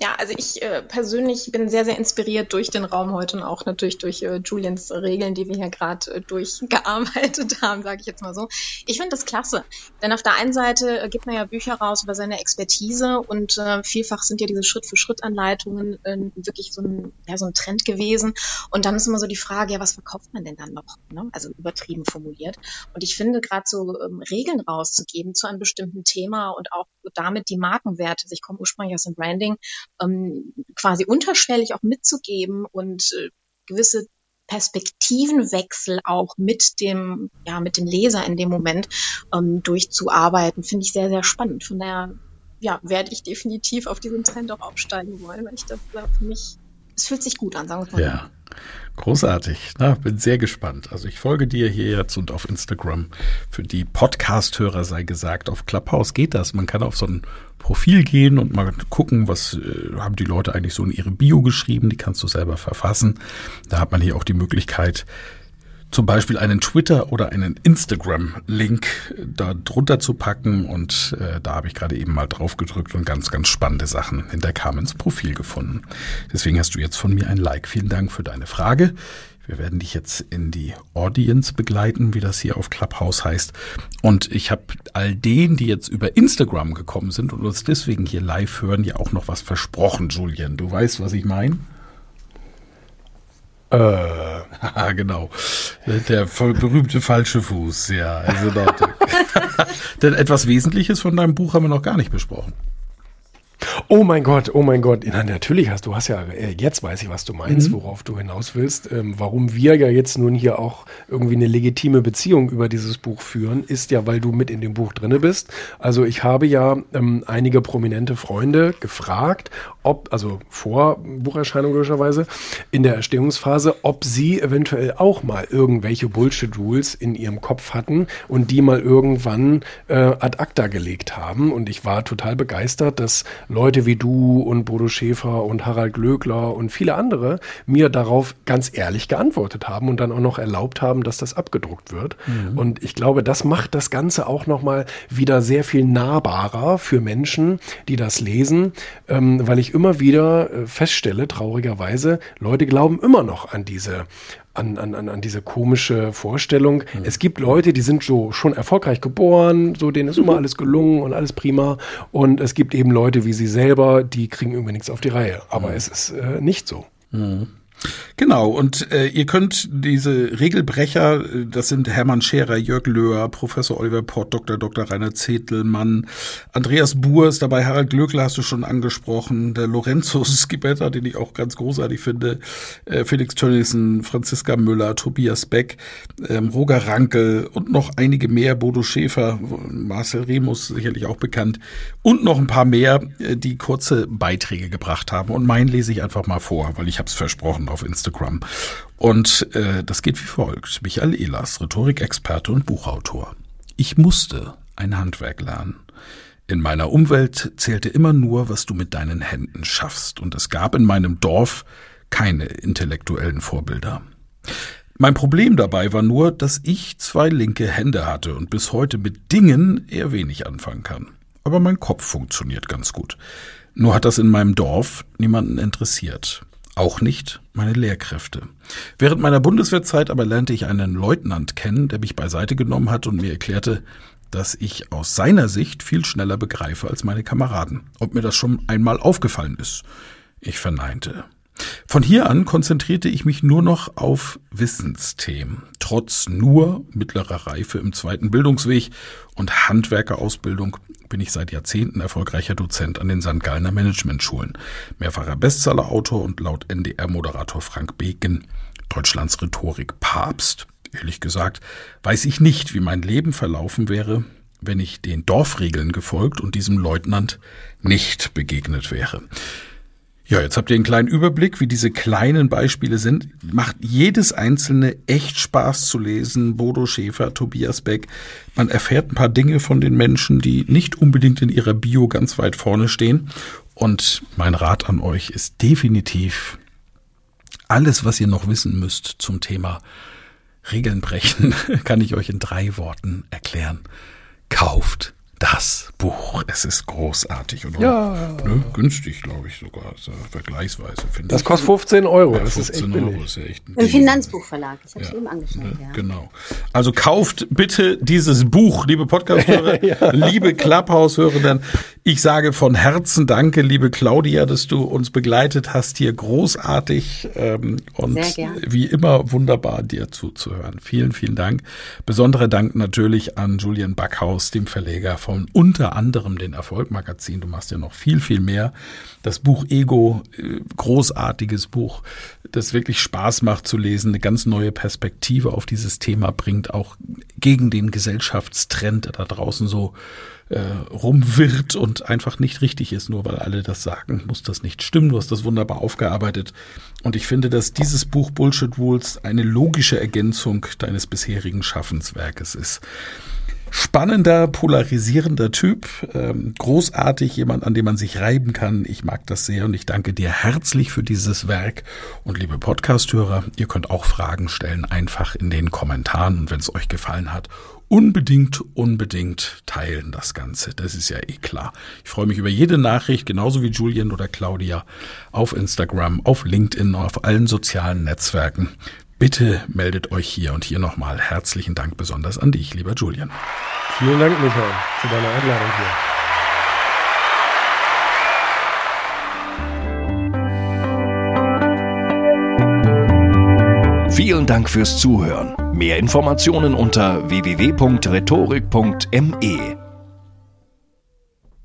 Ja, also ich äh, persönlich bin sehr, sehr inspiriert durch den Raum heute und auch natürlich durch äh, Julians Regeln, die wir hier gerade äh, durchgearbeitet haben, sage ich jetzt mal so. Ich finde das klasse, denn auf der einen Seite äh, gibt man ja Bücher raus über seine Expertise und äh, vielfach sind ja diese Schritt-für-Schritt-Anleitungen äh, wirklich so ein, ja, so ein Trend gewesen. Und dann ist immer so die Frage, ja, was verkauft man denn dann noch? Ne? Also übertrieben formuliert. Und ich finde, gerade so ähm, Regeln rauszugeben zu einem bestimmten Thema und auch damit die Markenwerte, also ich komme ursprünglich aus dem Branding, ähm, quasi unterschwellig auch mitzugeben und äh, gewisse Perspektivenwechsel auch mit dem, ja, mit dem Leser in dem Moment ähm, durchzuarbeiten, finde ich sehr, sehr spannend. Von daher, ja, werde ich definitiv auf diesen Trend auch aufsteigen wollen, weil ich das äh, für mich, es fühlt sich gut an, sagen wir mal. Ja, großartig. Na, bin sehr gespannt. Also ich folge dir hier jetzt und auf Instagram. Für die Podcast-Hörer sei gesagt, auf Clubhouse geht das. Man kann auf so ein Profil gehen und mal gucken, was äh, haben die Leute eigentlich so in ihre Bio geschrieben. Die kannst du selber verfassen. Da hat man hier auch die Möglichkeit, zum Beispiel einen Twitter oder einen Instagram-Link da drunter zu packen. Und äh, da habe ich gerade eben mal drauf gedrückt und ganz, ganz spannende Sachen in der Carmens Profil gefunden. Deswegen hast du jetzt von mir ein Like. Vielen Dank für deine Frage. Wir werden dich jetzt in die Audience begleiten, wie das hier auf Clubhouse heißt. Und ich habe all denen, die jetzt über Instagram gekommen sind und uns deswegen hier live hören, ja auch noch was versprochen, Julian. Du weißt, was ich meine? Äh, genau. Der berühmte falsche Fuß, ja. Also Denn etwas Wesentliches von deinem Buch haben wir noch gar nicht besprochen. Oh mein Gott, oh mein Gott. Na, natürlich hast du hast ja, äh, jetzt weiß ich, was du meinst, mhm. worauf du hinaus willst. Ähm, warum wir ja jetzt nun hier auch irgendwie eine legitime Beziehung über dieses Buch führen, ist ja, weil du mit in dem Buch drinne bist. Also ich habe ja ähm, einige prominente Freunde gefragt, ob, also vor Bucherscheinung logischerweise, in der Erstehungsphase, ob sie eventuell auch mal irgendwelche Bullshit-Rules in ihrem Kopf hatten und die mal irgendwann äh, ad acta gelegt haben. Und ich war total begeistert, dass Leute wie du und Bodo Schäfer und Harald Glöckler und viele andere mir darauf ganz ehrlich geantwortet haben und dann auch noch erlaubt haben, dass das abgedruckt wird. Mhm. Und ich glaube, das macht das Ganze auch nochmal wieder sehr viel nahbarer für Menschen, die das lesen, ähm, weil ich immer wieder äh, feststelle, traurigerweise, Leute glauben immer noch an diese an, an, an diese komische Vorstellung. Mhm. Es gibt Leute, die sind so schon erfolgreich geboren, so denen ist immer mhm. alles gelungen und alles prima. Und es gibt eben Leute wie sie selber, die kriegen irgendwie nichts auf die Reihe. Aber mhm. es ist äh, nicht so. Mhm. Genau, und äh, ihr könnt diese Regelbrecher, äh, das sind Hermann Scherer, Jörg Löhr, Professor Oliver Port, Dr. Dr. Rainer Zetelmann, Andreas Buhr ist dabei, Harald Glöckler hast du schon angesprochen, der Lorenzo Skibetta, den ich auch ganz großartig finde, äh, Felix Tönnissen, Franziska Müller, Tobias Beck, ähm, Roger Rankel und noch einige mehr, Bodo Schäfer, Marcel Remus sicherlich auch bekannt und noch ein paar mehr, äh, die kurze Beiträge gebracht haben. Und meinen lese ich einfach mal vor, weil ich habe es versprochen auf Instagram. Und äh, das geht wie folgt. Michael Ehlers, Rhetorikexperte und Buchautor. Ich musste ein Handwerk lernen. In meiner Umwelt zählte immer nur, was du mit deinen Händen schaffst, und es gab in meinem Dorf keine intellektuellen Vorbilder. Mein Problem dabei war nur, dass ich zwei linke Hände hatte und bis heute mit Dingen eher wenig anfangen kann. Aber mein Kopf funktioniert ganz gut. Nur hat das in meinem Dorf niemanden interessiert. Auch nicht meine Lehrkräfte. Während meiner Bundeswehrzeit aber lernte ich einen Leutnant kennen, der mich beiseite genommen hat und mir erklärte, dass ich aus seiner Sicht viel schneller begreife als meine Kameraden. Ob mir das schon einmal aufgefallen ist. Ich verneinte. Von hier an konzentrierte ich mich nur noch auf Wissensthemen. Trotz nur mittlerer Reife im zweiten Bildungsweg und Handwerkerausbildung bin ich seit Jahrzehnten erfolgreicher Dozent an den St. Gallner Managementschulen, mehrfacher Bestsellerautor und laut NDR-Moderator Frank Beken Deutschlands Rhetorik-Papst. Ehrlich gesagt, weiß ich nicht, wie mein Leben verlaufen wäre, wenn ich den Dorfregeln gefolgt und diesem Leutnant nicht begegnet wäre. Ja, jetzt habt ihr einen kleinen Überblick, wie diese kleinen Beispiele sind. Macht jedes einzelne echt Spaß zu lesen. Bodo Schäfer, Tobias Beck. Man erfährt ein paar Dinge von den Menschen, die nicht unbedingt in ihrer Bio ganz weit vorne stehen. Und mein Rat an euch ist definitiv alles, was ihr noch wissen müsst zum Thema Regeln brechen, kann ich euch in drei Worten erklären. Kauft das Buch. Es ist großartig und ja. ne, günstig, glaube ich sogar, also vergleichsweise. Das ich. kostet 15 Euro. Ja, das ist echt Euro ist ja echt ein Im Finanzbuchverlag. Ich habe es ja. eben angeschaut. Ne, ja. Genau. Also kauft bitte dieses Buch, liebe Podcast-Hörer, ja. liebe Clubhouse-Hörerinnen. Ich sage von Herzen Danke, liebe Claudia, dass du uns begleitet hast hier großartig ähm, und wie immer wunderbar dir zuzuhören. Vielen, vielen Dank. Besonderer Dank natürlich an Julian Backhaus, dem Verleger von unter anderem den Erfolgmagazin. Du machst ja noch viel, viel mehr. Das Buch Ego, äh, großartiges Buch, das wirklich Spaß macht zu lesen, eine ganz neue Perspektive auf dieses Thema bringt, auch gegen den Gesellschaftstrend, der da draußen so äh, rumwirrt und einfach nicht richtig ist, nur weil alle das sagen, muss das nicht stimmen. Du hast das wunderbar aufgearbeitet. Und ich finde, dass dieses Buch Bullshit Rules eine logische Ergänzung deines bisherigen Schaffenswerkes ist spannender, polarisierender Typ, ähm, großartig, jemand, an dem man sich reiben kann. Ich mag das sehr und ich danke dir herzlich für dieses Werk. Und liebe Podcasthörer, ihr könnt auch Fragen stellen, einfach in den Kommentaren. Und wenn es euch gefallen hat, unbedingt, unbedingt teilen das Ganze. Das ist ja eh klar. Ich freue mich über jede Nachricht, genauso wie Julian oder Claudia, auf Instagram, auf LinkedIn, auf allen sozialen Netzwerken. Bitte meldet euch hier und hier nochmal herzlichen Dank besonders an dich, lieber Julian. Vielen Dank, Michael, für deine Einladung hier. Vielen Dank fürs Zuhören. Mehr Informationen unter www.rhetorik.me.